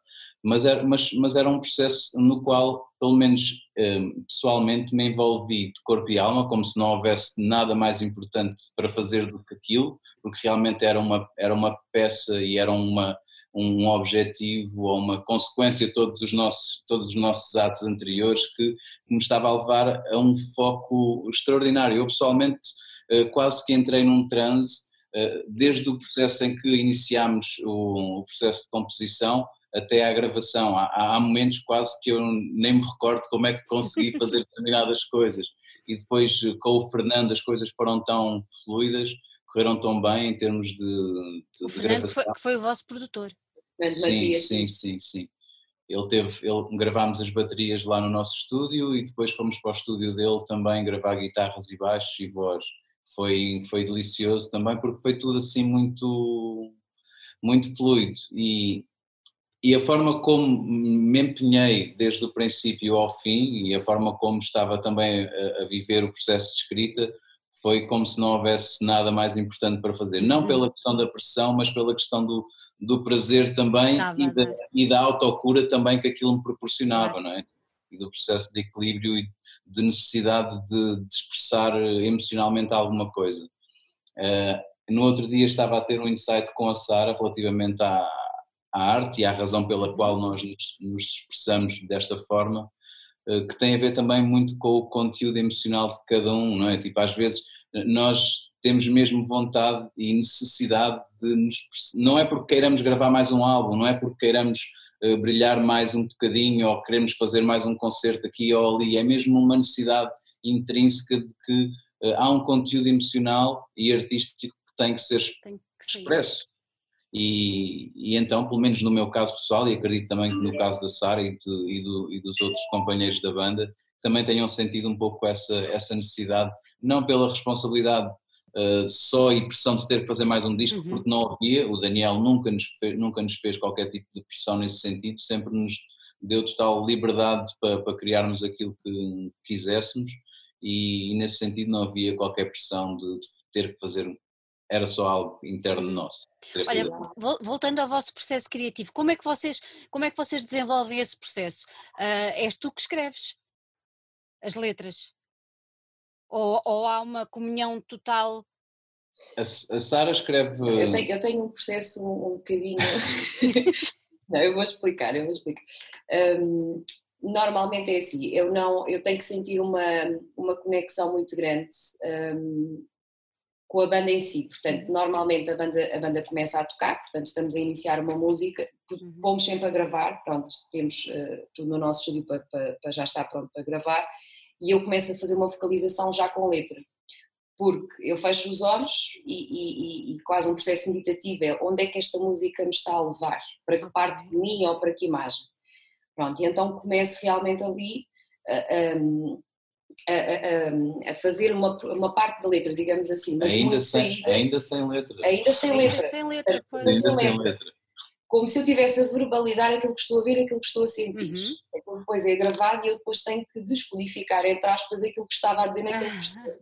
Mas era, mas, mas era um processo no qual, pelo menos eh, pessoalmente, me envolvi de corpo e alma, como se não houvesse nada mais importante para fazer do que aquilo, porque realmente era uma, era uma peça e era uma, um objetivo ou uma consequência de todos os nossos, todos os nossos atos anteriores que me estava a levar a um foco extraordinário. Eu pessoalmente eh, quase que entrei num transe, eh, desde o processo em que iniciámos o processo de composição até à gravação. Há, há momentos quase que eu nem me recordo como é que consegui fazer determinadas coisas. E depois com o Fernando as coisas foram tão fluidas, correram tão bem em termos de, de o Fernando foi, que foi o vosso produtor. Sim, sim, sim, sim. Ele teve, ele, gravámos as baterias lá no nosso estúdio e depois fomos para o estúdio dele também gravar guitarras e baixos e voz. Foi, foi delicioso também porque foi tudo assim muito, muito fluido e, e a forma como me empenhei desde o princípio ao fim e a forma como estava também a, a viver o processo de escrita foi como se não houvesse nada mais importante para fazer. Não uhum. pela questão da pressão, mas pela questão do, do prazer também Estava, e, da, e da autocura também que aquilo me proporcionava, não é? E do processo de equilíbrio e de necessidade de, de expressar emocionalmente alguma coisa. Uh, no outro dia estava a ter um insight com a Sara relativamente à, à, arte e à razão pela qual nós nos, nos expressamos desta forma, que tem a ver também muito com o conteúdo emocional de cada um, não é? Tipo, às vezes nós temos mesmo vontade e necessidade de nos. Não é porque queiramos gravar mais um álbum, não é porque queiramos uh, brilhar mais um bocadinho ou queremos fazer mais um concerto aqui ou ali, é mesmo uma necessidade intrínseca de que há um conteúdo emocional e artístico que tem que ser tem que expresso. E, e, então, pelo menos no meu caso pessoal, e acredito também que no caso da Sara e, e, do, e dos outros companheiros da banda, também tenham sentido um pouco essa, essa necessidade, não pela responsabilidade uh, só e pressão de ter que fazer mais um disco, uhum. porque não havia, o Daniel nunca nos, fez, nunca nos fez qualquer tipo de pressão nesse sentido, sempre nos deu total liberdade para, para criarmos aquilo que quiséssemos e, e, nesse sentido não havia qualquer pressão de, de ter que fazer era só algo interno nosso. Olha, voltando ao vosso processo criativo, como é que vocês, como é que vocês desenvolvem esse processo? Uh, és tu que escreves as letras? Ou, ou há uma comunhão total? A, a Sara escreve. Eu tenho, eu tenho, um processo um, um bocadinho. não, eu vou explicar, eu vou explicar. Um, normalmente é assim, eu não, eu tenho que sentir uma, uma conexão muito grande um, com a banda em si. Portanto, normalmente a banda, a banda começa a tocar, portanto estamos a iniciar uma música, uhum. pomos sempre a gravar, pronto, temos uh, tudo no nosso estúdio para, para, para já estar pronto para gravar e eu começo a fazer uma vocalização já com letra. porque eu fecho os olhos e, e, e, quase um processo meditativo é onde é que esta música me está a levar, para que parte de mim ou para que imagem. Pronto, e então começo realmente ali a, a, a, fazer uma, uma parte da letra, digamos assim, mas ainda, sem, saída, ainda sem letra. Ainda sem letra. Ainda sem letra, pois. Ainda sem letra. Como se eu estivesse a verbalizar aquilo que estou a ver, aquilo que estou a sentir. Uhum. Depois é gravado e eu depois tenho que descodificar, entre aspas, aquilo que estava a dizer naquele processo.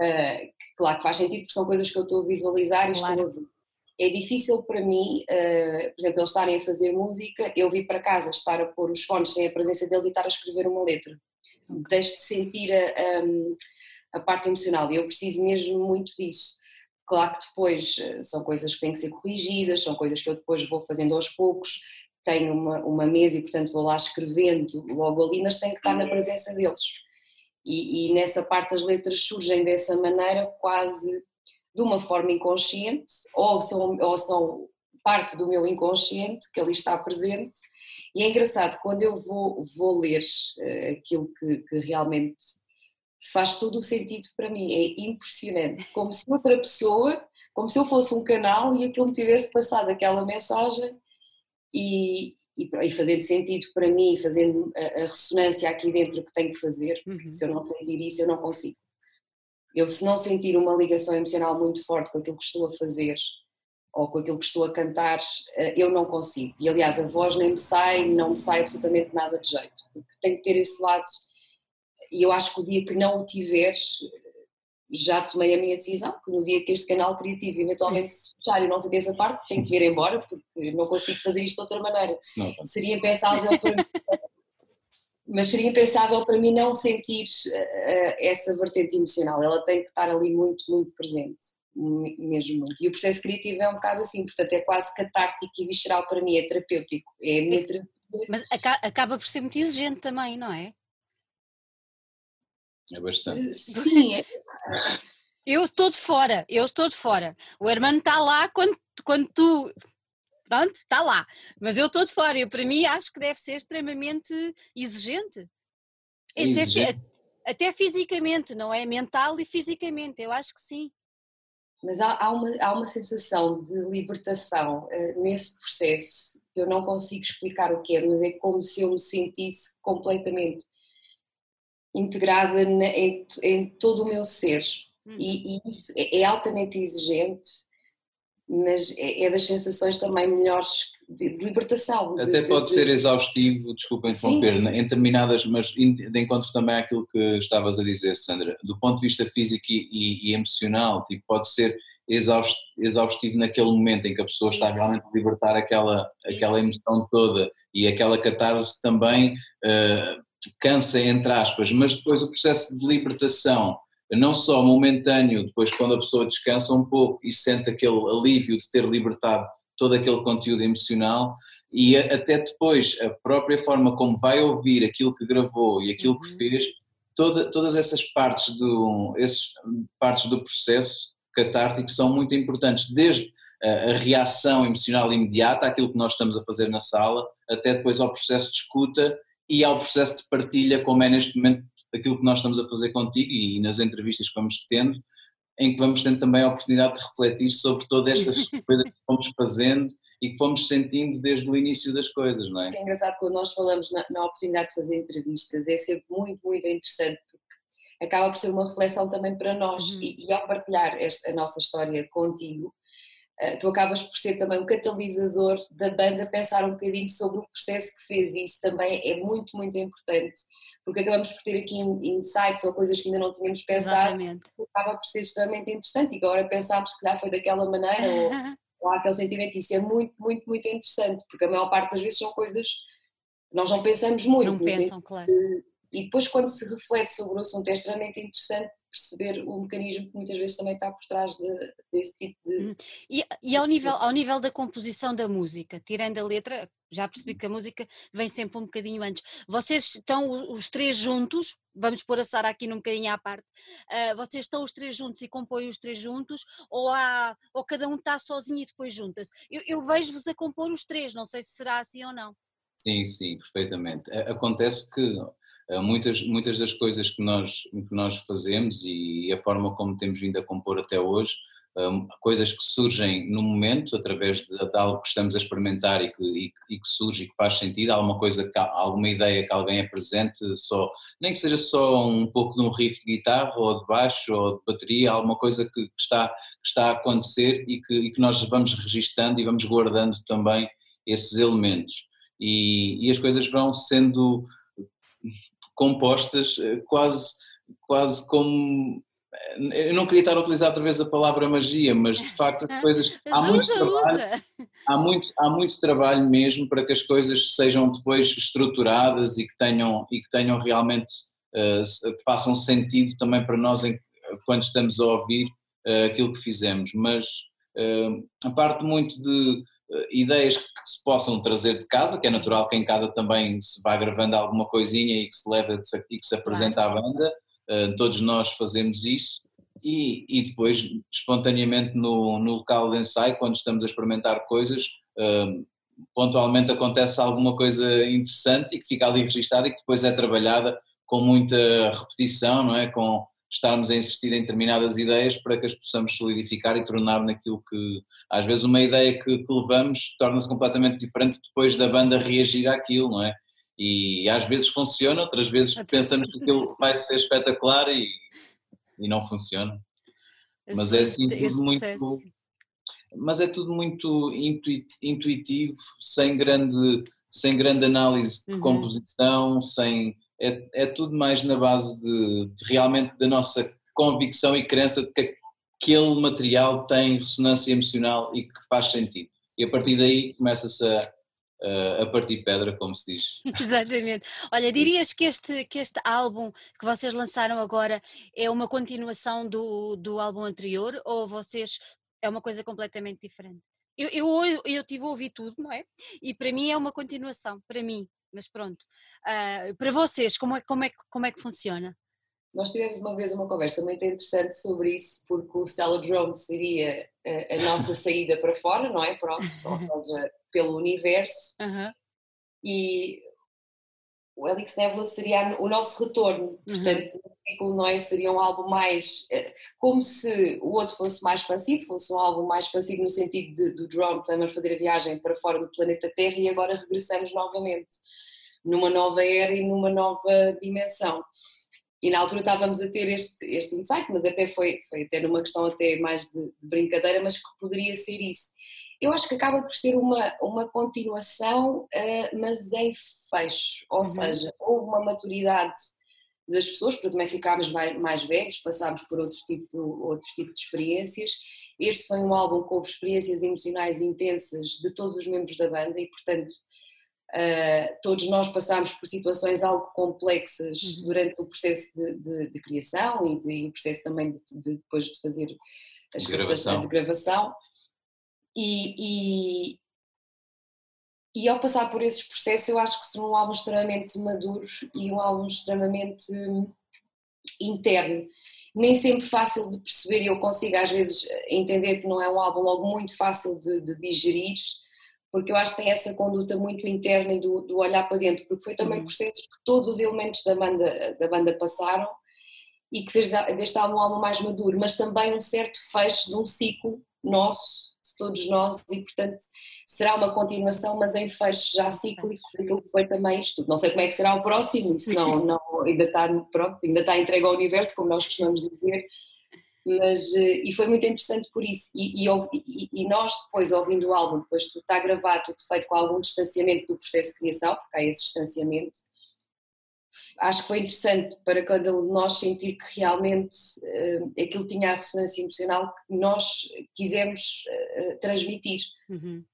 Uh, claro que faz sentido porque são coisas que eu estou a visualizar e claro. estou a ver. É difícil para mim, uh, por exemplo, eles estarem a fazer música, eu vir para casa, estar a pôr os fones sem a presença deles e estar a escrever uma letra. Deixo de sentir a, a, a parte emocional e eu preciso mesmo muito disso. Claro que depois uh, são coisas que têm que ser corrigidas, são coisas que eu depois vou fazendo aos poucos, tenho uma, uma mesa e portanto vou lá escrevendo logo ali, mas tenho que estar na presença deles e, e nessa parte as letras surgem dessa maneira quase de uma forma inconsciente ou são, ou são parte do meu inconsciente que ali está presente e é engraçado quando eu vou, vou ler uh, aquilo que, que, realmente faz todo o sentido para mim, é impressionante, como se outra pessoa, como se eu fosse um canal e aquilo me tivesse passado aquela mensagem e, e, e fazendo sentido para mim, fazendo a, a, ressonância aqui dentro que tenho que fazer, uhum. se eu não sentir isso, eu não consigo. Eu, se não sentir uma ligação emocional muito forte com aquilo que estou a fazer ou com aquilo que estou a cantar, eh, eu não consigo. E aliás, a voz nem me sai, não me sai absolutamente nada de jeito, porque tem que ter esse lado. E eu acho que o dia que não o tiveres, já tomei a minha decisão, que no dia que este canal criativo eventualmente se fechar e não sei dessa parte, tenho que vir embora, porque não consigo fazer isto de outra maneira. Não, seria impensável para mim, mas seria impensável para mim não sentir uh, essa vertente emocional, ela tem que estar ali muito, muito presente, mesmo muito. E o processo criativo é um bocado assim, portanto é quase catártico e visceral para mim, é terapêutico, é a minha terapia. Mas acaba por ser muito exigente também, não é? É bastante. Sim, é, eu estou de fora, eu estou de fora. O Hermano está lá quando, quando tu. Pronto, está lá. Mas eu estou de fora. Eu, para mim, acho que deve ser extremamente exigente. É exigente. Até, até fisicamente, não é? Mental e fisicamente, eu acho que sim. Mas há, há, uma, há uma sensação de libertação uh, nesse processo que eu não consigo explicar o que é, mas é como se eu me sentisse completamente integrada na, em, em, todo o meu ser. Uhum. E, e, isso é, é, altamente exigente, mas é, é, das sensações também melhores de, de libertação. Até de, pode de, ser exaustivo, desculpa interromper, Sim. em determinadas, mas de encontro também àquilo que estavas a dizer, Sandra, do ponto de vista físico e, e, e emocional, tipo, pode ser exaustivo naquele momento em que a pessoa está realmente a libertar aquela, aquela emoção toda e aquela catarse também uh, cansa, entre aspas, mas depois o processo de libertação, não só momentâneo, depois quando a pessoa descansa um pouco e sente aquele alívio de ter libertado todo aquele conteúdo emocional e até depois a própria forma como vai ouvir aquilo que gravou e aquilo uhum. que fez, toda, todas essas partes do, esses partes do processo catártico são muito importantes, desde a, a reação emocional imediata àquilo que nós estamos a fazer na sala, até depois ao processo de escuta e ao processo de partilha, como é neste momento aquilo que nós estamos a fazer contigo e nas entrevistas que vamos tendo, em que vamos tendo também a oportunidade de refletir sobre todas estas coisas que fomos fazendo e que fomos sentindo desde o início das coisas, não é? É engraçado quando nós falamos na, na oportunidade de fazer entrevistas, é sempre muito, muito interessante porque acaba por ser uma reflexão também para nós uhum. e, e, ao partilhar esta, a nossa história contigo, tu acabas por ser também o catalisador da banda pensar um bocadinho sobre o processo que fez e isso também é muito, muito importante, porque acabamos por ter aqui insights ou coisas que ainda não tínhamos pensado, Exatamente. acaba por ser extremamente interessante e agora pensámos que já foi daquela maneira ou, ou há aquele sentimento, isso é muito, muito, muito interessante, porque a maior parte das vezes são coisas que nós não pensamos muito. Não pensam, claro. E depois, quando se reflete sobre o assunto, é extremamente interessante perceber o mecanismo que muitas vezes também está por trás de, desse tipo de. Hum. E, e ao, nível, ao nível da composição da música, tirando a letra, já percebi que a música vem sempre um bocadinho antes. Vocês estão os três juntos, vamos pôr a Sara aqui num bocadinho à parte, uh, vocês estão os três juntos e compõem os três juntos, ou, há, ou cada um está sozinho e depois junta-se? Eu, eu vejo-vos a compor os três, não sei se será assim ou não. Sim, sim, perfeitamente. Acontece que muitas, muitas das coisas que nós, que nós fazemos e a forma como temos vindo a compor até hoje um, coisas que surgem no momento, através de, de, algo que estamos a experimentar e que, e, e que, surge e que faz sentido, alguma coisa, alguma ideia que alguém apresente, só, nem que seja só um pouco de um riff de guitarra ou de baixo ou de bateria, alguma coisa que, que está, que está a acontecer e que, e que nós vamos registando e vamos guardando também esses elementos. E, e as coisas vão sendo compostas eh, quase, quase como eu não queria estar a utilizar outra vez a palavra magia, mas de facto as coisas há muito usa, trabalho, usa. há muito há muito trabalho mesmo para que as coisas sejam depois estruturadas e que tenham e que tenham realmente uh, que façam sentido também para nós em, quando estamos a ouvir uh, aquilo que fizemos, mas uh, a parte muito de ideias que se possam trazer de casa, que é natural que em casa também se vá gravando alguma coisinha e que se leva e que se apresenta à banda. Eh, todos nós fazemos isso, e, e depois, espontaneamente no, no, local de ensaio, quando estamos a experimentar coisas, uh, pontualmente acontece alguma coisa interessante e que fica ali registada e que depois é trabalhada com muita repetição, não é? Com estarmos a insistir em determinadas ideias para que as possamos solidificar e tornar naquilo que, às vezes, uma ideia que, que levamos torna-se completamente diferente depois da banda reagir àquilo, não é? e às vezes funciona, outras vezes pensamos que aquilo vai ser espetacular e, e não funciona. mas é assim tudo muito. Mas é tudo muito intuitivo, sem grande, sem grande análise de uhum. composição, sem, é, é tudo mais na base de, de, realmente da nossa convicção e crença de que aquele material tem ressonância emocional e que faz sentido. E a partir daí começa-se a, a partir pedra, como se diz. Exatamente. Olha, dirias que este, que este álbum que vocês lançaram agora é uma continuação do, do álbum anterior ou vocês é uma coisa completamente diferente? Eu, eu, eu tive a ouvir tudo, não é? E para mim é uma continuação, para mim, mas pronto. Uh, para vocês, como é, como, é, como é que funciona? Nós tivemos uma vez uma conversa muito interessante sobre isso, porque o Stellar Drone seria a, a nossa saída para fora, não é? Pronto, ou seja, pelo universo uhum. e o Helix Nebula seria o nosso retorno, uhum. portanto uhum. o ciclo não é? seria um álbum mais, eh, como se o outro fosse mais expansivo, fosse um álbum mais expansivo no sentido de, do drone, podemos fazer a viagem para fora do planeta Terra e agora regressamos novamente numa nova era e numa nova dimensão. E na altura estávamos a ter este, este insight, mas até foi, foi até numa questão até mais de, de brincadeira, mas que poderia ser isso eu acho que acaba por ser uma, uma continuação, uh, mas em fecho, ou uhum. seja, houve uma maturidade das pessoas, porque também ficámos mais, mais velhos, passámos por outro tipo, outro tipo de experiências. Este foi um álbum com experiências emocionais intensas de todos os membros da banda e, portanto, uh, todos nós passámos por situações algo complexas uhum. durante o processo de, de, de criação e, de, e o processo também de, de, depois de fazer a de gravação. de gravação. E, e, e, ao passar por esses processos, eu acho que se tornou um álbum extremamente maduro e um álbum extremamente hum, interno. Nem sempre fácil de perceber, e eu consigo às vezes entender que não é um álbum logo muito fácil de, de digerir, porque eu acho que tem essa conduta muito interna e do, do olhar para dentro, porque foi também uhum. processos que todos os elementos da banda, da banda passaram e que fez deste álbum um álbum mais maduro, mas também um certo fecho de um ciclo nosso todos nós e, portanto, será uma continuação, mas em fecho já cíclico daquilo que foi também isto. Não sei como é que será o próximo, isso não, não ainda, está, pronto, ainda está entregue ao universo, como nós costumamos dizer, mas, eh, e foi muito interessante por isso, e, e, e, nós depois ouvindo o álbum, depois de tudo está gravado, tudo feito com algum distanciamento do processo de criação, porque há esse distanciamento, acho que foi interessante para cada um de nós sentir que realmente uh, aquilo tinha a ressonância emocional que nós quisemos uh, transmitir. Uhum.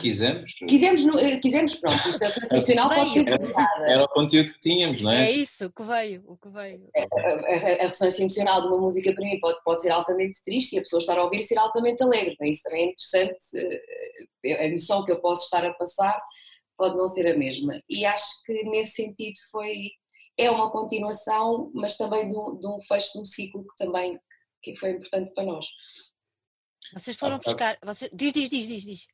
Quisemos? Quisemos, quisemos pronto, a ressonância emocional pode ser era, era o conteúdo que tínhamos, não é? É isso, o que veio, o que veio. A, a, a, ressonância emocional de uma música para mim pode, pode ser altamente triste e a pessoa estar a ouvir ser altamente alegre, isso também é interessante, a emoção que eu posso estar a passar pode não ser a mesma e acho que nesse sentido foi é uma continuação, mas também de um, de um fecho de um ciclo que também que foi importante para nós. Vocês foram ah, buscar. Vocês, diz, diz, diz, diz, diz.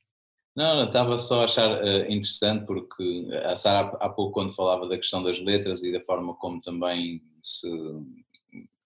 Não, estava só a achar uh, interessante porque a Sara há pouco quando falava da questão das letras e da forma como também se,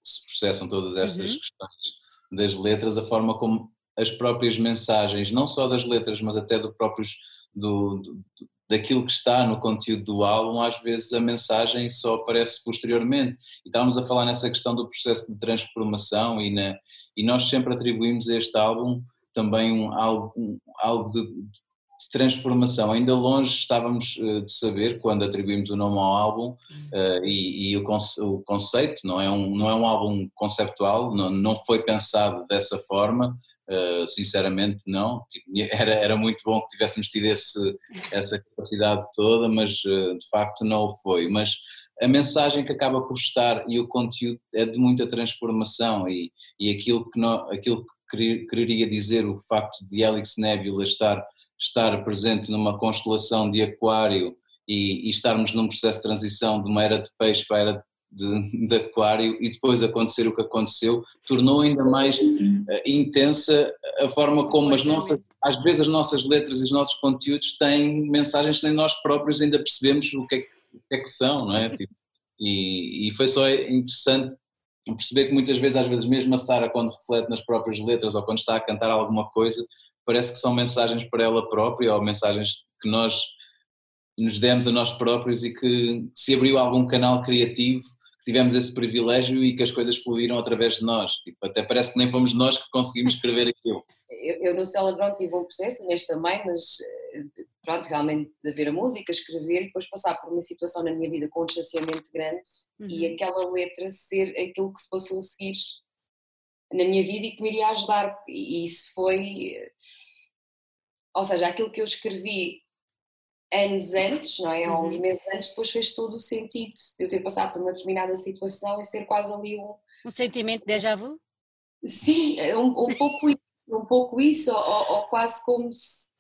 se processam todas essas uhum. questões das letras, a forma como as próprias mensagens, não só das letras, mas até do próprios do, do, daquilo que está no conteúdo do álbum, às vezes a mensagem só aparece posteriormente. E estávamos a falar nessa questão do processo de transformação e, na, e nós sempre atribuímos a este álbum também um, algo, um, algo de, de, transformação. Ainda longe estávamos uh, de saber, quando atribuímos o nome ao álbum uh, e, e o, conce, o, conceito, não é, um, não é um álbum conceptual, não, não foi pensado dessa forma, Uh, sinceramente não, tipo, era, era muito bom que tivéssemos tido esse, essa capacidade toda, mas uh, de facto não o foi. Mas a mensagem que acaba por estar e o conteúdo é de muita transformação e, e aquilo, que não, aquilo que quereria dizer o facto de Helix Nebula estar, estar presente numa constelação de aquário e, e estarmos num processo de transição de uma era de peixe para a era de, de, aquário e depois acontecer o que aconteceu, tornou ainda mais uh, intensa a forma como as nossas, às vezes as nossas letras e os nossos conteúdos têm mensagens que nem nós próprios ainda percebemos o que é, o que, é que, são, não é? Tipo, e, e foi só interessante perceber que muitas vezes, às vezes mesmo a Sara quando reflete nas próprias letras ou quando está a cantar alguma coisa, parece que são mensagens para ela própria ou mensagens que nós nos demos a nós próprios e que se abriu algum canal criativo tivemos esse privilégio e que as coisas fluíram através de nós. Tipo, até parece que nem fomos nós que conseguimos escrever aquilo. Eu, eu no Celebrão tive um processo, neste também, mas eh, pronto, realmente de ver a música, escrever e depois passar por uma situação na minha vida com um distanciamento grande uhum. e aquela letra ser aquilo que se passou a seguir na minha vida e que me iria ajudar. E isso foi. Eh, ou seja, aquilo que eu escrevi anos antes, não é? Uhum. uns meses antes, depois fez todo o sentido de eu ter passado por uma determinada situação e ser quase ali um. Um sentimento de déjà vu? Sim, é um, um pouco isso, um pouco isso, ou, ou, quase como se.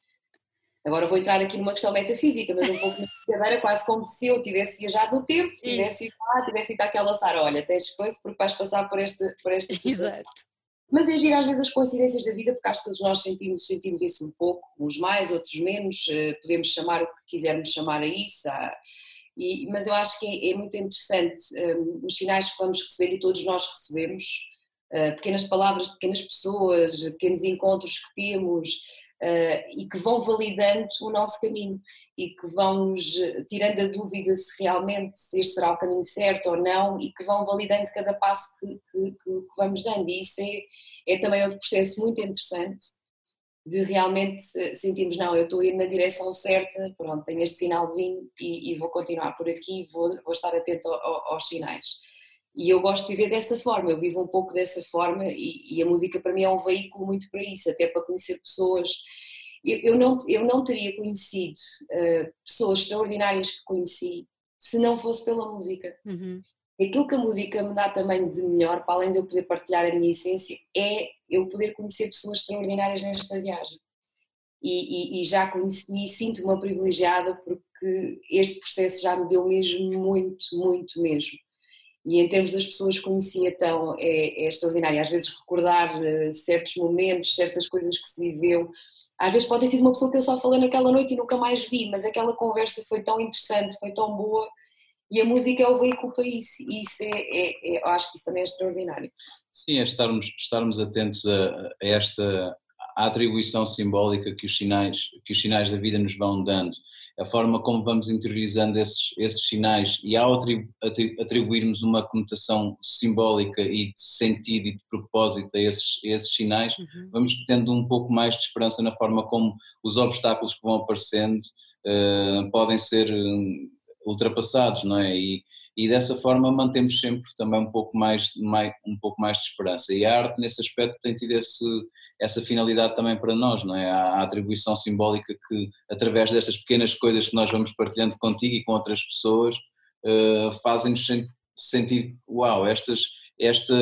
Agora vou entrar aqui numa questão metafísica, mas um pouco na brincadeira, quase como se eu tivesse viajado no tempo, tivesse ido lá, tivesse ido àquela Sara, olha, tens coisa porque vais passar por esta, por esta situação. Exato. Mas é giro às vezes as coincidências da vida, porque acho que todos nós sentimos, sentimos isso um pouco, uns mais, outros menos, eh, podemos chamar o que quisermos chamar a isso, e, mas eu acho que é, é muito interessante um, os sinais que vamos receber e todos nós recebemos, uh, pequenas palavras de pequenas pessoas, pequenos encontros que temos, uh, e que vão validando o nosso caminho e que vão nos tirando a dúvida se realmente se este será o caminho certo ou não e que vão validando cada passo que, que, que vamos dando. E isso é, é também outro processo muito interessante de realmente sentirmos, não, eu estou ir na direção certa, pronto, tenho este sinalzinho e, e vou continuar por aqui, vou, vou estar atento ao, aos sinais. E eu gosto de viver dessa forma, eu vivo um pouco dessa forma e, e, a música para mim é um veículo muito para isso, até para conhecer pessoas. Eu, eu não, eu não teria conhecido uh, pessoas extraordinárias que conheci se não fosse pela música. Uhum. Aquilo que a música me dá também de melhor, para além de eu poder partilhar a minha essência, é eu poder conhecer pessoas extraordinárias nesta viagem. E, e, e já conheci e sinto-me privilegiada porque este processo já me deu mesmo muito, muito mesmo e em termos das pessoas que conheci então é, é extraordinário, às vezes recordar uh, certos momentos, certas coisas que se viveu, às vezes pode ter sido uma pessoa que eu só falei naquela noite e nunca mais vi, mas aquela conversa foi tão interessante, foi tão boa. E a música é o veículo para isso. E isso é, é, é eu acho que isso também é extraordinário. Sim, é estarmos, estarmos atentos a, a esta a atribuição simbólica que os sinais que os sinais da vida nos vão dando a forma como vamos interiorizando esses, esses sinais e ao atribuirmos uma conotação simbólica e de sentido e de propósito a esses, a esses sinais, uhum. vamos tendo um pouco mais de esperança na forma como os obstáculos que vão aparecendo uh, podem ser hum, ultrapassados, não é? E, e dessa forma mantemos sempre também um pouco mais, mais, um pouco mais de esperança. E a arte nesse aspecto tem tido esse, essa finalidade também para nós, não é? A, a atribuição simbólica que através destas pequenas coisas que nós vamos partilhando contigo e com outras pessoas uh, fazem-nos sentir, uau, estas, esta,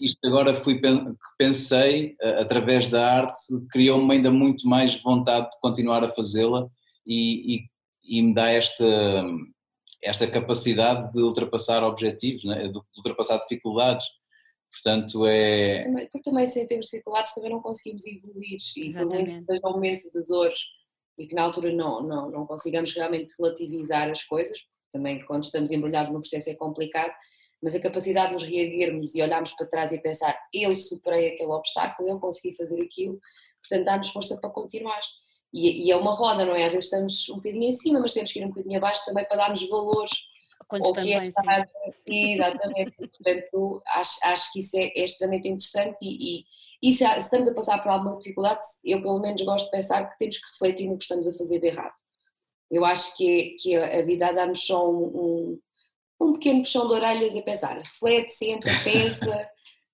isto agora fui que pensei através da arte criou-me ainda muito mais vontade de continuar a fazê-la e, e, e me dá esta esta capacidade de ultrapassar objetivos, né? de ultrapassar dificuldades. Portanto, é. Porque também, sem termos dificuldades, também não conseguimos evoluir. E Exatamente. seja um momento de dor, e que na altura não, não, não consigamos realmente relativizar as coisas, também quando estamos embrulhados no processo é complicado, mas a capacidade de nos reerguermos e olharmos para trás e pensar eu superei aquele obstáculo, eu consegui fazer aquilo, portanto dá-nos força para continuar. E, e, é uma roda, não é? Às vezes estamos um bocadinho em cima, mas temos que ir um bocadinho abaixo também para darmos valores. Quando estamos é estar, sim. Exatamente, portanto acho, acho que isso é, é extremamente interessante e, e, e se, se, estamos a passar por alguma dificuldade, eu pelo menos gosto de pensar que temos que refletir no que estamos a fazer de errado. Eu acho que, que a vida dá-nos só um, um um pequeno puxão de orelhas a pensar, reflete, senta, pensa,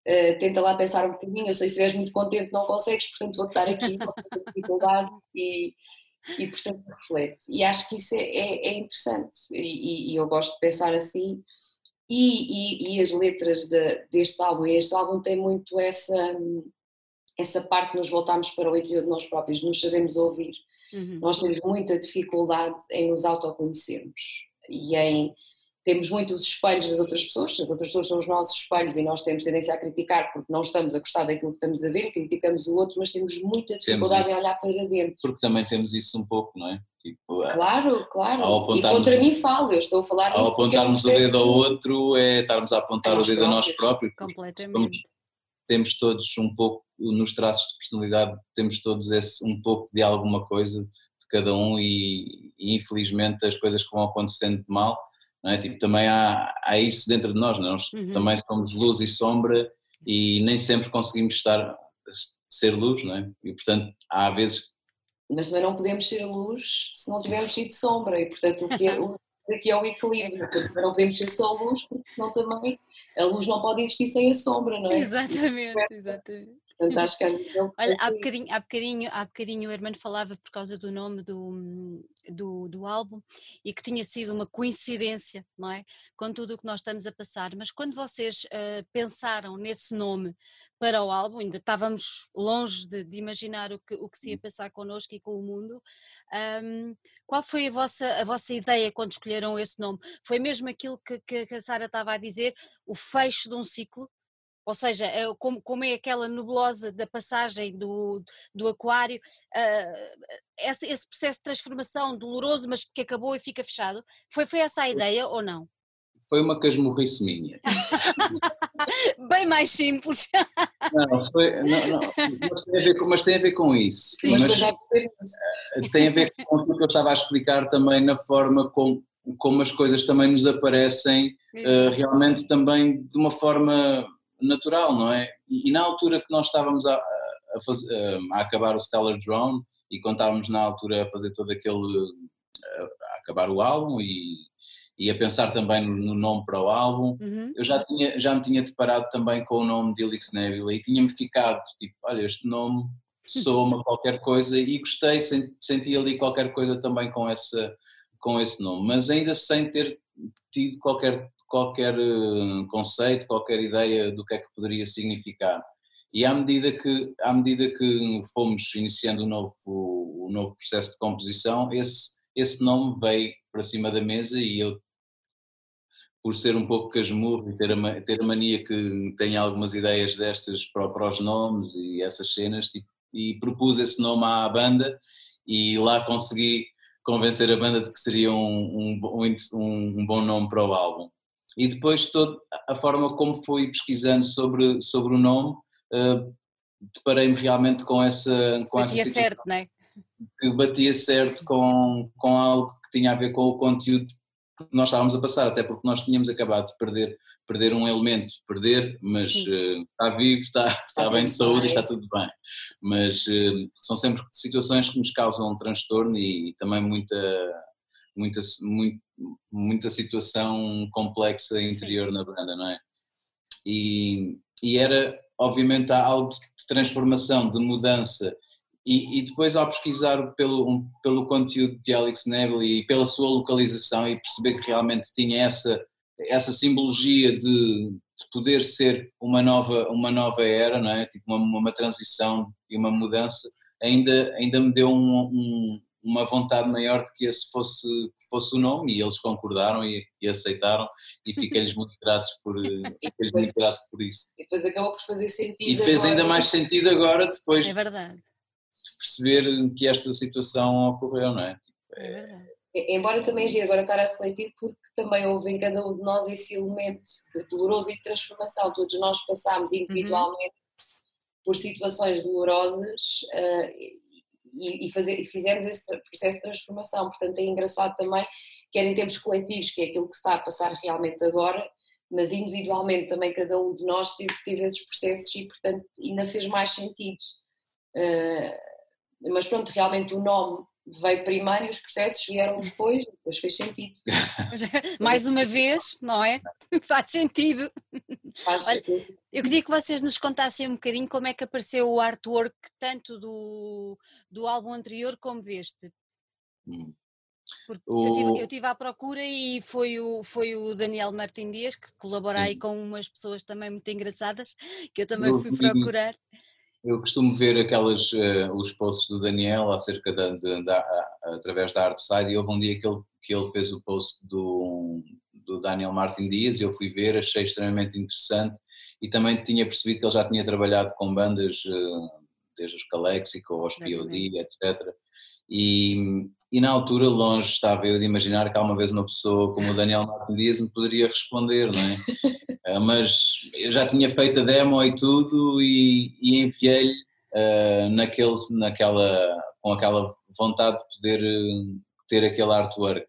uh, tenta lá pensar um bocadinho, eu sei se estiveres muito contente não consegues, portanto vou-te dar aqui dificuldade e, e portanto reflete. E acho que isso é, é, é interessante e, e, eu gosto de pensar assim e, e, e as letras de, deste álbum, este álbum tem muito essa, essa parte de nos voltarmos para o interior de nós próprios, nos sabemos ouvir. Uhum. Nós temos muita dificuldade em nos autoconhecermos e em temos muito os espelhos das outras pessoas, as outras pessoas são os nossos espelhos e nós temos tendência a criticar porque não estamos a gostar daquilo que estamos a ver e criticamos o outro, mas temos muita dificuldade em olhar para dentro. Porque também temos isso um pouco, não é? Tipo, claro, claro. E contra mim falo, eu estou a falar Ao apontarmos o dedo ao outro é estarmos a apontar o dedo a nós próprios. Completamente. temos todos um pouco, nos traços de personalidade, temos todos esse, um pouco de alguma coisa de cada um e, e infelizmente as coisas que vão acontecendo de mal é? Tipo, também há, há isso dentro de nós, é? nós uhum. também somos luz e sombra e nem sempre conseguimos estar, ser luz, não é? E portanto há vezes... Mas também não podemos ser luz se não tivermos sido sombra e portanto o que é, o, aqui é o equilíbrio, também não podemos ser só luz porque senão também a luz não pode existir sem a sombra, não é? Exatamente, exatamente. Portanto, acho que é Olha, há bocadinho, há, bocadinho, há bocadinho o Hermano falava por causa do nome do, do, do álbum e que tinha sido uma coincidência, não é? Com tudo o que nós estamos a passar. Mas quando vocês uh, pensaram nesse nome para o álbum, ainda estávamos longe de, de, imaginar o que, o que se ia passar connosco e com o mundo. Um, qual foi a vossa, a vossa ideia quando escolheram esse nome? Foi mesmo aquilo que, que, que a Sara estava a dizer, o fecho de um ciclo? Ou seja, é como, como, é aquela nebulosa da passagem do, do aquário, uh, esse, esse, processo de transformação doloroso, mas que acabou e fica fechado, foi, foi essa a ideia ou não? Foi uma casmurrice minha. Bem mais simples. não, foi, não, não, mas, tem a ver com, mas tem a ver com isso. Sim, mas, mas tem a ver com o que eu estava a explicar também na forma como, como as coisas também nos aparecem, uh, realmente também de uma forma natural, não é? E, e na altura que nós estávamos a, a, fazer, a, acabar o Stellar Drone e quando estávamos na altura a fazer todo aquele, a, acabar o álbum e, e a pensar também no, no nome para o álbum, uhum. eu já, tinha, já me tinha deparado também com o nome de Helix Nebula e tinha-me ficado, tipo, olha, este nome soa-me qualquer coisa e gostei, senti ali qualquer coisa também com, essa, com esse nome, mas ainda sem ter tido qualquer qualquer eh, conceito, qualquer ideia do que é que poderia significar. E à medida que, à medida que fomos iniciando o novo, o novo processo de composição, esse, esse nome veio para cima da mesa e eu, por ser um pouco casmurro e ter a, ter a mania que tem algumas ideias destas para, para os nomes e essas cenas, tipo, e propus esse nome à banda e lá consegui convencer a banda de que seria um, um, um, um bom nome para o álbum e depois toda a forma como fui pesquisando sobre, sobre o nome, uh, deparei-me realmente com essa com batia essa certo, não é? Que batia certo com, com algo que tinha a ver com o conteúdo que nós estávamos a passar, até porque nós tínhamos acabado de perder, perder um elemento, perder, mas uh, está vivo, está, está, está bem de saúde, está tudo bem. Mas uh, são sempre situações que nos causam um transtorno e, e também muita, muita, muito, muita situação complexa interior Sim. na banda, não é? E, e era, obviamente, algo de transformação, de mudança. E, e depois, ao pesquisar pelo, um, pelo conteúdo de Alex Nebel e pela sua localização e perceber que realmente tinha essa, essa simbologia de, de poder ser uma nova, uma nova era, não é? Tipo uma, uma transição e uma mudança, ainda, ainda me deu um, um, uma vontade maior de que esse fosse, fosse o nome e eles concordaram e, e aceitaram e fiquei-lhes muito gratos por, fiquei muito grato por isso. E depois acabou por fazer sentido. E fez agora. ainda mais sentido agora depois. É verdade. de perceber que esta situação ocorreu, não é? É verdade. Embora também giro agora estar a refletir, porque também houve em cada um de nós esse elemento de doloroso e de transformação. Todos nós passámos individualmente uhum. por situações dolorosas uh, e, e, fazer, e fizemos esse processo de transformação. Portanto, é engraçado também, quer em termos coletivos, que é aquilo que está a passar realmente agora, mas individualmente também cada um de nós teve, teve esses processos e, portanto, ainda fez mais sentido. Uh, mas pronto, realmente o nome veio primeiro e os processos vieram depois, depois fez sentido. Mais uma vez, não é? Faz sentido. Faz Olha, sentido. Eu queria que vocês nos contassem um bocadinho como é que apareceu o artwork, tanto do, do álbum anterior como deste. Hum. Porque o... eu, tive, eu tive à procura e foi o, foi o Daniel Martin Dias que colabora aí com umas pessoas também muito engraçadas, que eu também fui procurar. Eu costumo ver aquelas, uh, os posts do Daniel acerca da, de, da através da Artside e houve um dia que ele, que ele fez o post do, do Daniel Martin Dias e eu fui ver, achei extremamente interessante e também tinha percebido que ele já tinha trabalhado com bandas, uh, desde os Calexico aos POD, etc. E, e, na altura, longe estava eu de imaginar que alguma vez uma pessoa como o Daniel Martin Dias me poderia responder, não é? Eh, mas eu já tinha feito a demo e tudo e, e enviei-lhe uh, naquele, naquela, com aquela vontade de poder uh, ter aquele artwork.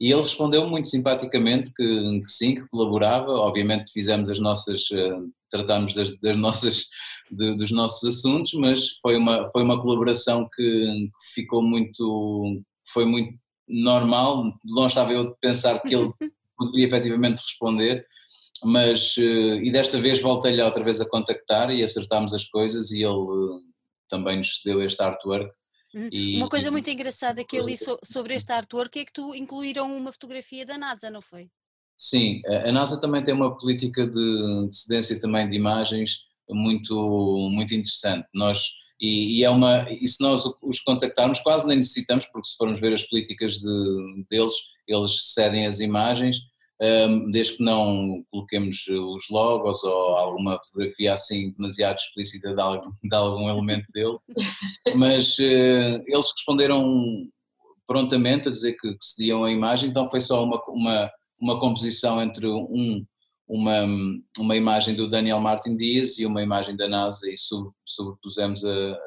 E ele respondeu muito simpaticamente que, que, sim, que colaborava. Obviamente fizemos as nossas, uh, tratámos das, das nossas, de, dos nossos assuntos, mas foi uma, foi uma colaboração que, que ficou muito, foi muito normal. Longe estava eu de pensar que ele poderia efetivamente responder, mas uh, e desta vez voltei-lhe outra vez a contactar e acertámos as coisas e ele uh, também nos cedeu este artwork. Uhum. E, uma coisa muito engraçada que eu li so, sobre este artwork é que tu incluíram uma fotografia da NASA, não foi? Sim, a NASA também tem uma política de, de cedência também de imagens muito, muito interessante. Nós, e, e, é uma, e se nós os contactarmos, quase nem necessitamos, porque se formos ver as políticas de, deles, eles cedem as imagens, desde que não coloquemos os logos ou alguma fotografia assim demasiado explícita de algum, de algum elemento dele, mas uh, eles responderam prontamente a dizer que, que cediam a imagem, então foi só uma, uma, uma composição entre um, uma, uma imagem do Daniel Martin Dias e uma imagem da NASA e sobrepusemos a,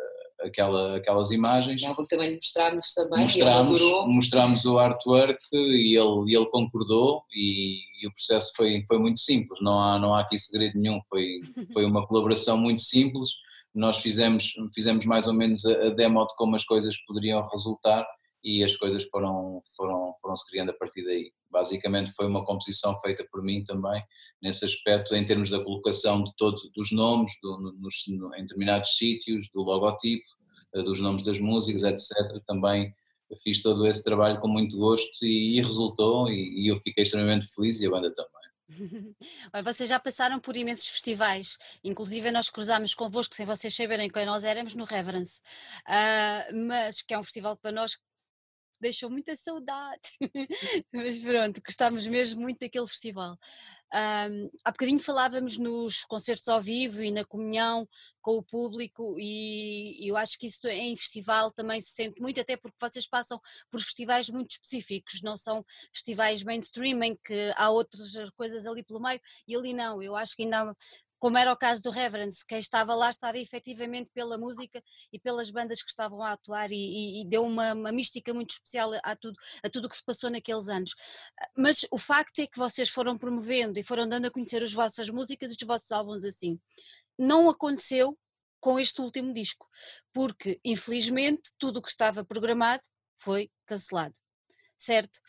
aquela, aquelas imagens. É algo que também mostramos também, mostramos, mostramos o artwork e ele, ele concordou e, e, o processo foi, foi muito simples, não há, não há aqui segredo nenhum, foi, foi uma colaboração muito simples, nós fizemos, fizemos mais ou menos a, a demo de como as coisas poderiam resultar e as coisas foram, foram, foram se criando a partir daí. Basicamente foi uma composição feita por mim também, nesse aspecto, em termos da colocação de todos dos nomes, do, nos, no, em determinados sítios, do logotipo, eh, dos nomes das músicas, etc. Também fiz todo esse trabalho com muito gosto e, e resultou e, e eu fiquei extremamente feliz e a banda também. Vocês já passaram por imensos festivais, inclusive nós cruzámos convosco, sem vocês saberem quem nós éramos, no Reverence, uh, mas que é um festival para nós deixou muita saudade. Mas pronto, gostámos mesmo muito daquele festival. Um, há bocadinho falávamos nos concertos ao vivo e na comunhão com o público, e, eu acho que isso em festival também se sente muito, até porque vocês passam por festivais muito específicos, não são festivais mainstream em que há outras coisas ali pelo meio, e ali não. Eu acho que ainda como era o caso do Reverence, quem estava lá estava efetivamente pela música e pelas bandas que estavam a atuar e, e, e deu uma, uma, mística muito especial a tudo a tudo o que se passou naqueles anos. Mas o facto é que vocês foram promovendo e foram dando a conhecer as vossas músicas e os vossos álbuns assim. Não aconteceu com este último disco, porque infelizmente tudo o que estava programado foi cancelado, certo?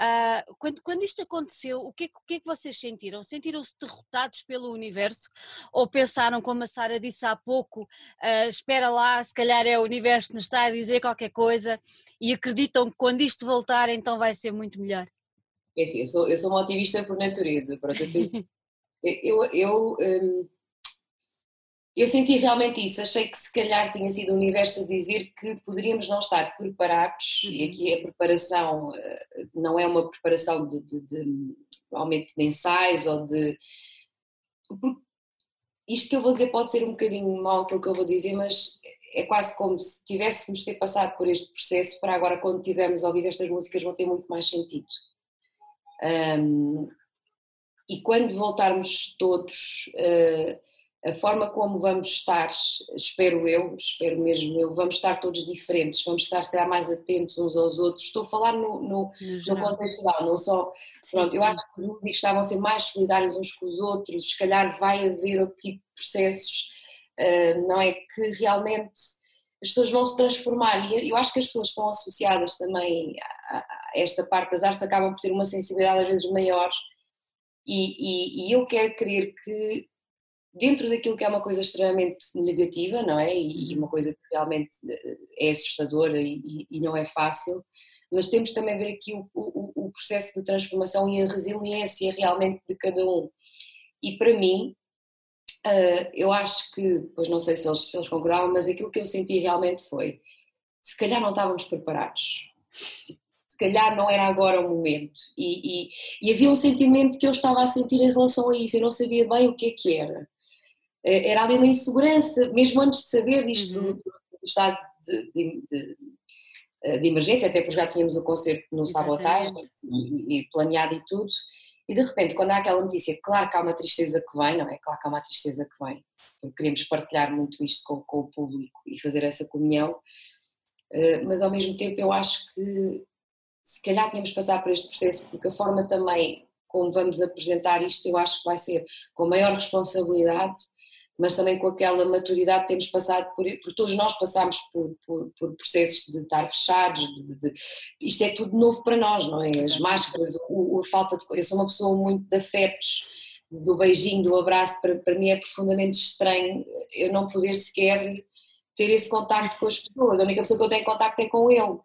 Uh, quando, quando isto aconteceu, o que, é, o que é que vocês sentiram? Sentiram-se derrotados pelo universo? Ou pensaram, como a Sara disse há pouco, uh, espera lá, se calhar é o universo que nos está a dizer qualquer coisa e acreditam que quando isto voltar então vai ser muito melhor? É assim, eu sou, eu sou uma otimista por natureza, pronto, eu, eu, eu um eu senti realmente isso, achei que se calhar tinha sido o universo a dizer que poderíamos não estar preparados, e uhum. aqui a preparação eh, não é uma preparação de, de, de de ensaios ou de. Isto que eu vou dizer pode ser um bocadinho mal aquilo que eu vou dizer, mas é quase como se tivéssemos ter passado por este processo para agora quando tivermos a ouvir estas músicas vão ter muito mais sentido. Um, e quando voltarmos todos, uh, a forma como vamos estar, espero eu, espero mesmo eu, vamos estar todos diferentes, vamos estar se calhar mais atentos uns aos outros. Estou a falar no, no, no, no contexto geral, não só. Sim, pronto, sim. eu acho que os músicos estavam a ser mais solidários uns com os outros, se calhar vai haver outro tipo de processos, uh, não é? Que realmente as pessoas vão se transformar e eu acho que as pessoas que estão associadas também a, a esta parte das artes acabam por ter uma sensibilidade às vezes maior e, e, e eu quero crer que dentro daquilo que é uma coisa extremamente negativa, não é? E, uma coisa que realmente eh, é assustadora e, e não é fácil, mas temos também a ver aqui o, o, o, processo de transformação e a resiliência realmente de cada um. E para mim, uh, eu acho que, pois não sei se eles, se eles concordavam, mas aquilo que eu senti realmente foi: se calhar não estávamos preparados. Se calhar não era agora o momento. E, e, e havia um sentimento que eu estava a sentir em relação a isso, eu não sabia bem o que é que era eh, era ali uma insegurança, mesmo antes de saber disto uhum. do, do, estado de, de, de, eh, de, emergência, até porque já tínhamos o concerto no Sabotagem e, e, planeado e tudo, e de repente quando há aquela notícia, claro que há uma tristeza que vem, não é? Claro que há uma tristeza que vem, porque queremos partilhar muito isto com, com o público e fazer essa comunhão, eh, mas ao mesmo tempo eu acho que se calhar tínhamos de passar por este processo, porque a forma também como vamos apresentar isto, eu acho que vai ser com maior responsabilidade mas também com aquela maturidade que temos passado por, por todos nós passamos por, por, por processos de estar fechados, de, de, de, isto é tudo novo para nós, não é? As máscaras, o, a falta de. Eu sou uma pessoa muito de afetos, do beijinho, do abraço, para, para mim é profundamente estranho eu não poder sequer ter esse contacto com as pessoas, a única pessoa que eu tenho contacto é com ele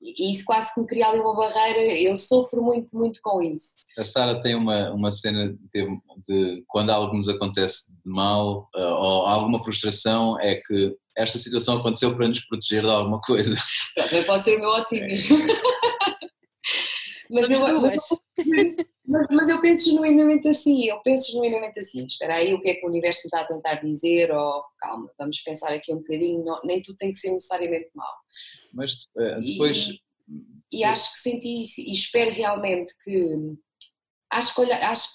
e isso quase que me cria ali uma barreira, eu sofro muito, muito com isso. A Sara tem uma, uma cena de, de, quando algo nos acontece de mal uh, ou alguma frustração, é que esta situação aconteceu para nos proteger de alguma coisa. Também pode ser o meu otimismo. mas, eu, mas, mas, eu penso genuinamente assim, eu penso genuinamente assim, espera aí o que é que o universo está a tentar dizer, ou calma, vamos pensar aqui um bocadinho, não, nem tudo tem que ser necessariamente mal mas uh, depois. E, e, acho que senti isso e espero realmente que. Acho que, olha, acho,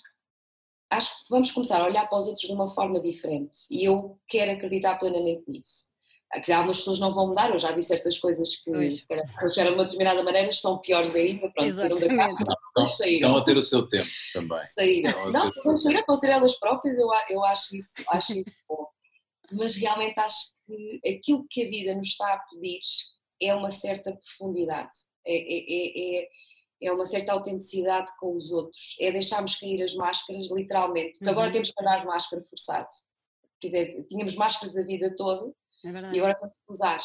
acho que vamos começar a olhar para os outros de uma forma diferente e eu quero acreditar plenamente nisso. Dizer, algumas pessoas não vão mudar, eu já vi certas coisas que pois. se calhar eram de uma determinada maneira, estão piores ainda, pronto, saíram da casa, não, saíram. Estão a ter o seu tempo também. Saíram. Não, vão sair, vão ser elas próprias, eu, eu acho isso, acho isso bom. Mas realmente acho que aquilo que a vida nos está a pedir é uma certa profundidade, é, é, é, é, uma certa autenticidade com os outros, é deixarmos cair as máscaras literalmente, porque uhum. agora temos que andar máscara forçado. Quer dizer, tínhamos máscaras a vida toda e agora temos que usar.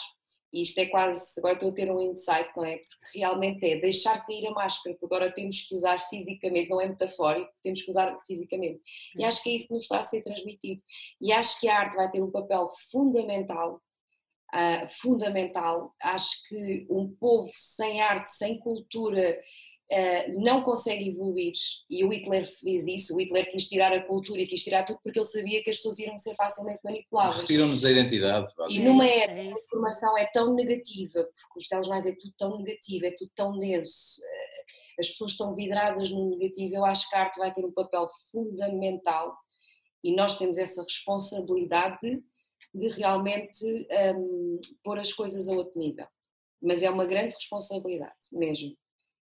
E isto é quase, agora estou a ter um insight, não é? Porque realmente é deixar cair a máscara, porque agora temos que usar fisicamente, não é metafórico, temos que usar fisicamente. E acho que é isso que nos está a ser transmitido. E acho que a arte vai ter um papel fundamental uh, fundamental. Acho que um povo sem arte, sem cultura, uh, não consegue evoluir. E o Hitler fez isso. O Hitler quis tirar a cultura e quis tirar tudo porque ele sabia que as pessoas iriam ser facilmente manipuladas. Retiram-nos a identidade. E numa era que a informação é tão negativa, porque os telejornais é tudo tão negativo, é tudo tão denso, uh, as pessoas estão vidradas no negativo. Eu acho que a arte vai ter um papel fundamental e nós temos essa responsabilidade de realmente um, pôr as coisas a outro nível. Mas é uma grande responsabilidade mesmo.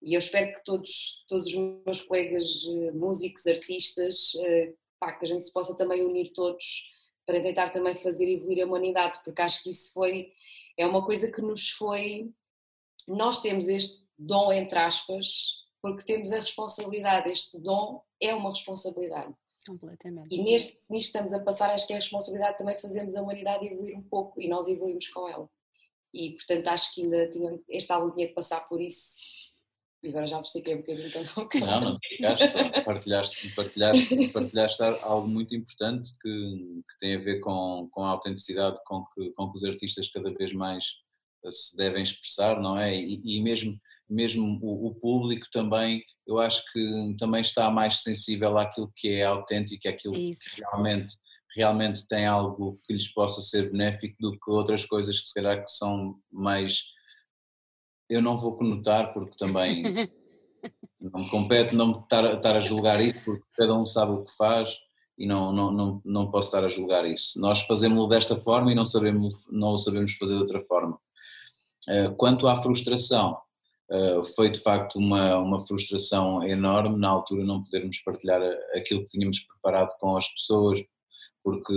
E eu espero que todos, todos os meus colegas eh, músicos, artistas, eh, pá, que a gente se possa também unir todos para tentar também fazer evoluir a humanidade, porque acho que isso foi, é uma coisa que nos foi, nós temos este dom entre aspas, porque temos a responsabilidade, este dom é uma responsabilidade. Completamente. E neste, nisto estamos a passar, acho que é a responsabilidade também fazermos a humanidade evoluir um pouco e nós evoluímos com ela. E portanto acho que ainda tinha, este álbum tinha que passar por isso. E agora já percebi um bocadinho então. Não, não, partilhaste, partilhaste, partilhaste, partilhaste algo muito importante que, que tem a ver com, com a autenticidade com que, com que os artistas cada vez mais eh, se devem expressar, não é? E, e mesmo mesmo o, o, público também, eu acho que também está mais sensível àquilo que é autêntico, àquilo Isso. que realmente, realmente têm algo que lhes possa ser benéfico do que outras coisas que se calhar que são mais eu não vou conotar porque também não me compete não estar, estar a julgar isso porque cada um sabe o que faz e não, não, não, não posso estar a julgar isso. Nós fazemos-lo desta forma e não sabemos, não o sabemos fazer de outra forma. Eh, quanto à frustração, eh, foi de facto uma, uma frustração enorme na altura não podermos partilhar aquilo que tínhamos preparado com as pessoas, porque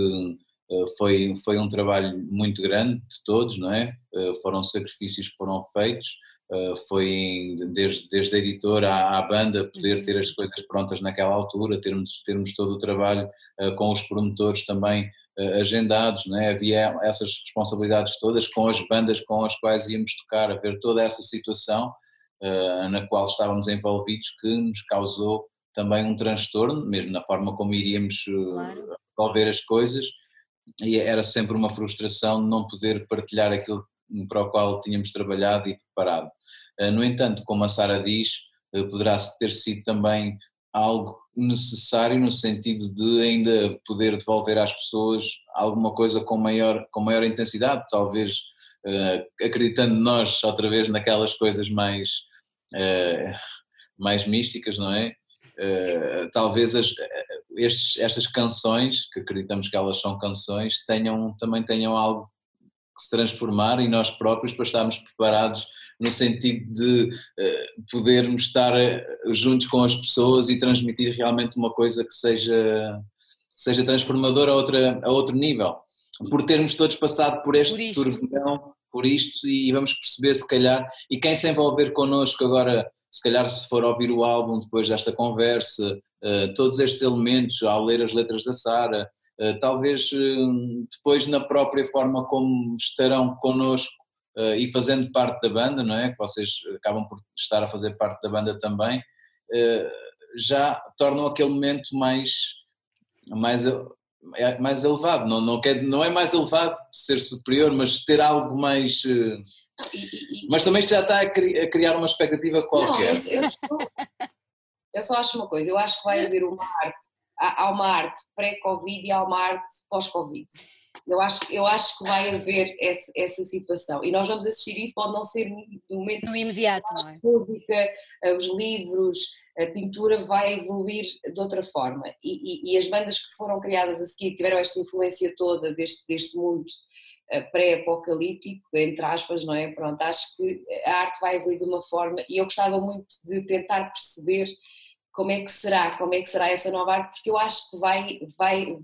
eh, foi, foi um trabalho muito grande de todos, não é? Foram sacrifícios que foram feitos, foi desde, desde a editora à, à, banda poder ter as coisas prontas naquela altura, termos, termos todo o trabalho com os promotores também agendados, não é? havia essas responsabilidades todas com as bandas com as quais íamos tocar, haver toda essa situação uh, na qual estávamos envolvidos que nos causou também um transtorno, mesmo na forma como iríamos claro. resolver as coisas, e era sempre uma frustração não poder partilhar aquilo para o qual tínhamos trabalhado e preparado. Uh, no entanto, como a Sara diz, poderá ter sido também algo necessário no sentido de ainda poder devolver às pessoas alguma coisa com maior, com maior intensidade, talvez acreditando nós outra vez naquelas coisas mais, uh, mais místicas, não é? Uh, talvez as, estes, estas canções, que acreditamos que elas são canções, tenham, também tenham algo que se transformar e nós próprios para estarmos preparados no sentido de uh, podermos estar juntos com as pessoas e transmitir realmente uma coisa que seja, seja transformadora a, outra, a outro nível. Por termos todos passado por este por por isto, e vamos perceber se calhar, e quem se envolver connosco agora, se calhar se for ouvir o álbum depois desta conversa, uh, todos estes elementos, ao ler as letras da Sara, eh, talvez eh, depois na própria forma como estarão connosco eh, e fazendo parte da banda, não é? Que vocês acabam por estar a fazer parte da banda também, já tornam aquele momento mais, mais, mais elevado. Não, não, quer, não é mais elevado ser superior, mas ter algo mais. Mas também já está a criar uma expectativa qualquer. Não, eu, eu, só, eu só acho uma coisa, eu acho que vai haver uma arte há uma arte pré-Covid e há uma arte pós-Covid. Eu acho, eu acho que vai haver essa, essa situação e nós vamos assistir isso, pode não ser no momento. No imediato, não é? Música, eh, os livros, a pintura vai evoluir de outra forma e, e, e as bandas que foram criadas a seguir tiveram esta influência toda deste, deste mundo eh, pré-apocalíptico, entre aspas, não é? Pronto, acho que a arte vai evoluir de uma forma e eu gostava muito de tentar perceber como é que será, como é que será essa nova arte, porque eu acho que vai, vai,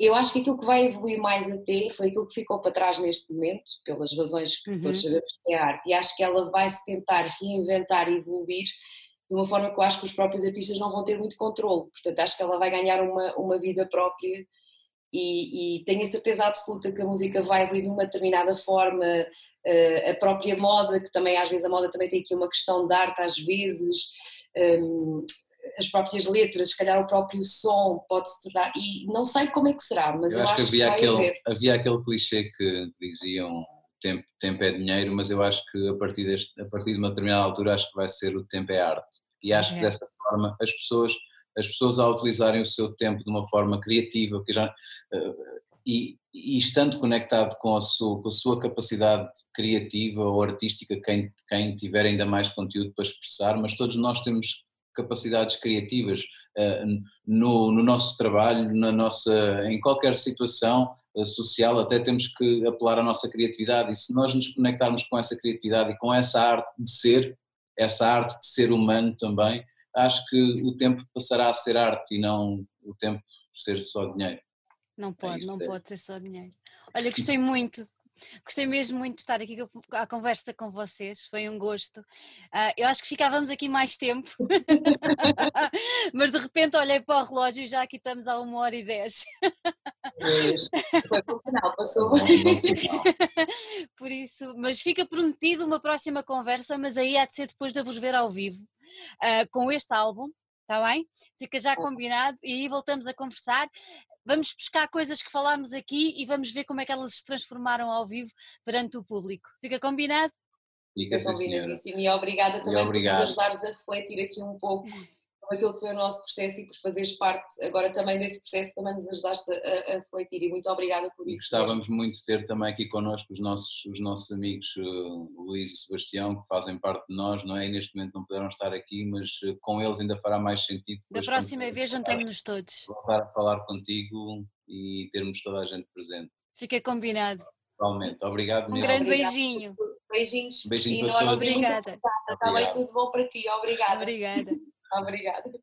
eu acho que aquilo que vai evoluir mais até foi aquilo que ficou para trás neste momento, pelas razões que uhum. todos sabemos que é a arte, e acho que ela vai se tentar reinventar e evoluir de uma forma que eu acho que os próprios artistas não vão ter muito controle, portanto acho que ela vai ganhar uma, uma vida própria e, e, tenho a certeza absoluta que a música vai evoluir de uma determinada forma, uh, a própria moda, que também às vezes a moda também tem aqui uma questão de arte às vezes, um, as próprias letras, se calhar o próprio som pode se tornar, e não sei como é que será, mas eu, eu acho, que havia, que aquele, havia aquele clichê que diziam tempo, tempo é dinheiro, mas eu acho que a partir, deste, a partir de uma determinada altura acho que vai ser o tempo é arte, e acho é. que dessa forma as pessoas, as pessoas ao utilizarem o seu tempo de uma forma criativa, que já, uh, e, e, estando conectado com a, sua, com a sua capacidade criativa ou artística, quem, quem tiver ainda mais conteúdo para expressar, mas todos nós temos capacidades criativas uh, no, no, nosso trabalho, na nossa, em qualquer situação uh, social, até temos que apelar à nossa criatividade e se nós nos conectarmos com essa criatividade e com essa arte de ser, essa arte de ser humano também, acho que o tempo passará a ser arte e não o tempo ser só dinheiro. Não é pode, é não pode ser só dinheiro. Olha, gostei muito Gostei mesmo muito de estar aqui à conversa com vocês, foi um gosto. Uh, eu acho que ficávamos aqui mais tempo, mas de repente olhei para o relógio e já aqui estamos a uma hora e dez. Foi para o final, passou. Por isso, mas fica prometido uma próxima conversa, mas aí há de ser depois de vos ver ao vivo, uh, com este álbum. Está bem? Fica já combinado e aí voltamos a conversar vamos buscar coisas que falámos aqui e vamos ver como é que elas se transformaram ao vivo perante o público. Fica combinado? Fica, sim, senhora. E obrigada também por nos ajudares a refletir aqui um pouco aquilo que foi o nosso processo e por fazeres parte agora também desse processo, também nos ajudaste a, a refletir e muito obrigada por e isso. Gostávamos mesmo. muito de ter também aqui connosco os nossos, os nossos amigos uh, Luís e Sebastião, que fazem parte de nós, não é? E neste momento não puderam estar aqui, mas uh, com eles ainda fará mais sentido. Da próxima vez juntamos-nos todos. Voltar a falar contigo e termos toda a gente presente. Fica combinado. Totalmente. Obrigado. Um grande beijinho. Beijinhos. Beijinho e para todos. Obrigada. Está bem tudo bom para ti. Obrigada. Obrigada. Obrigada.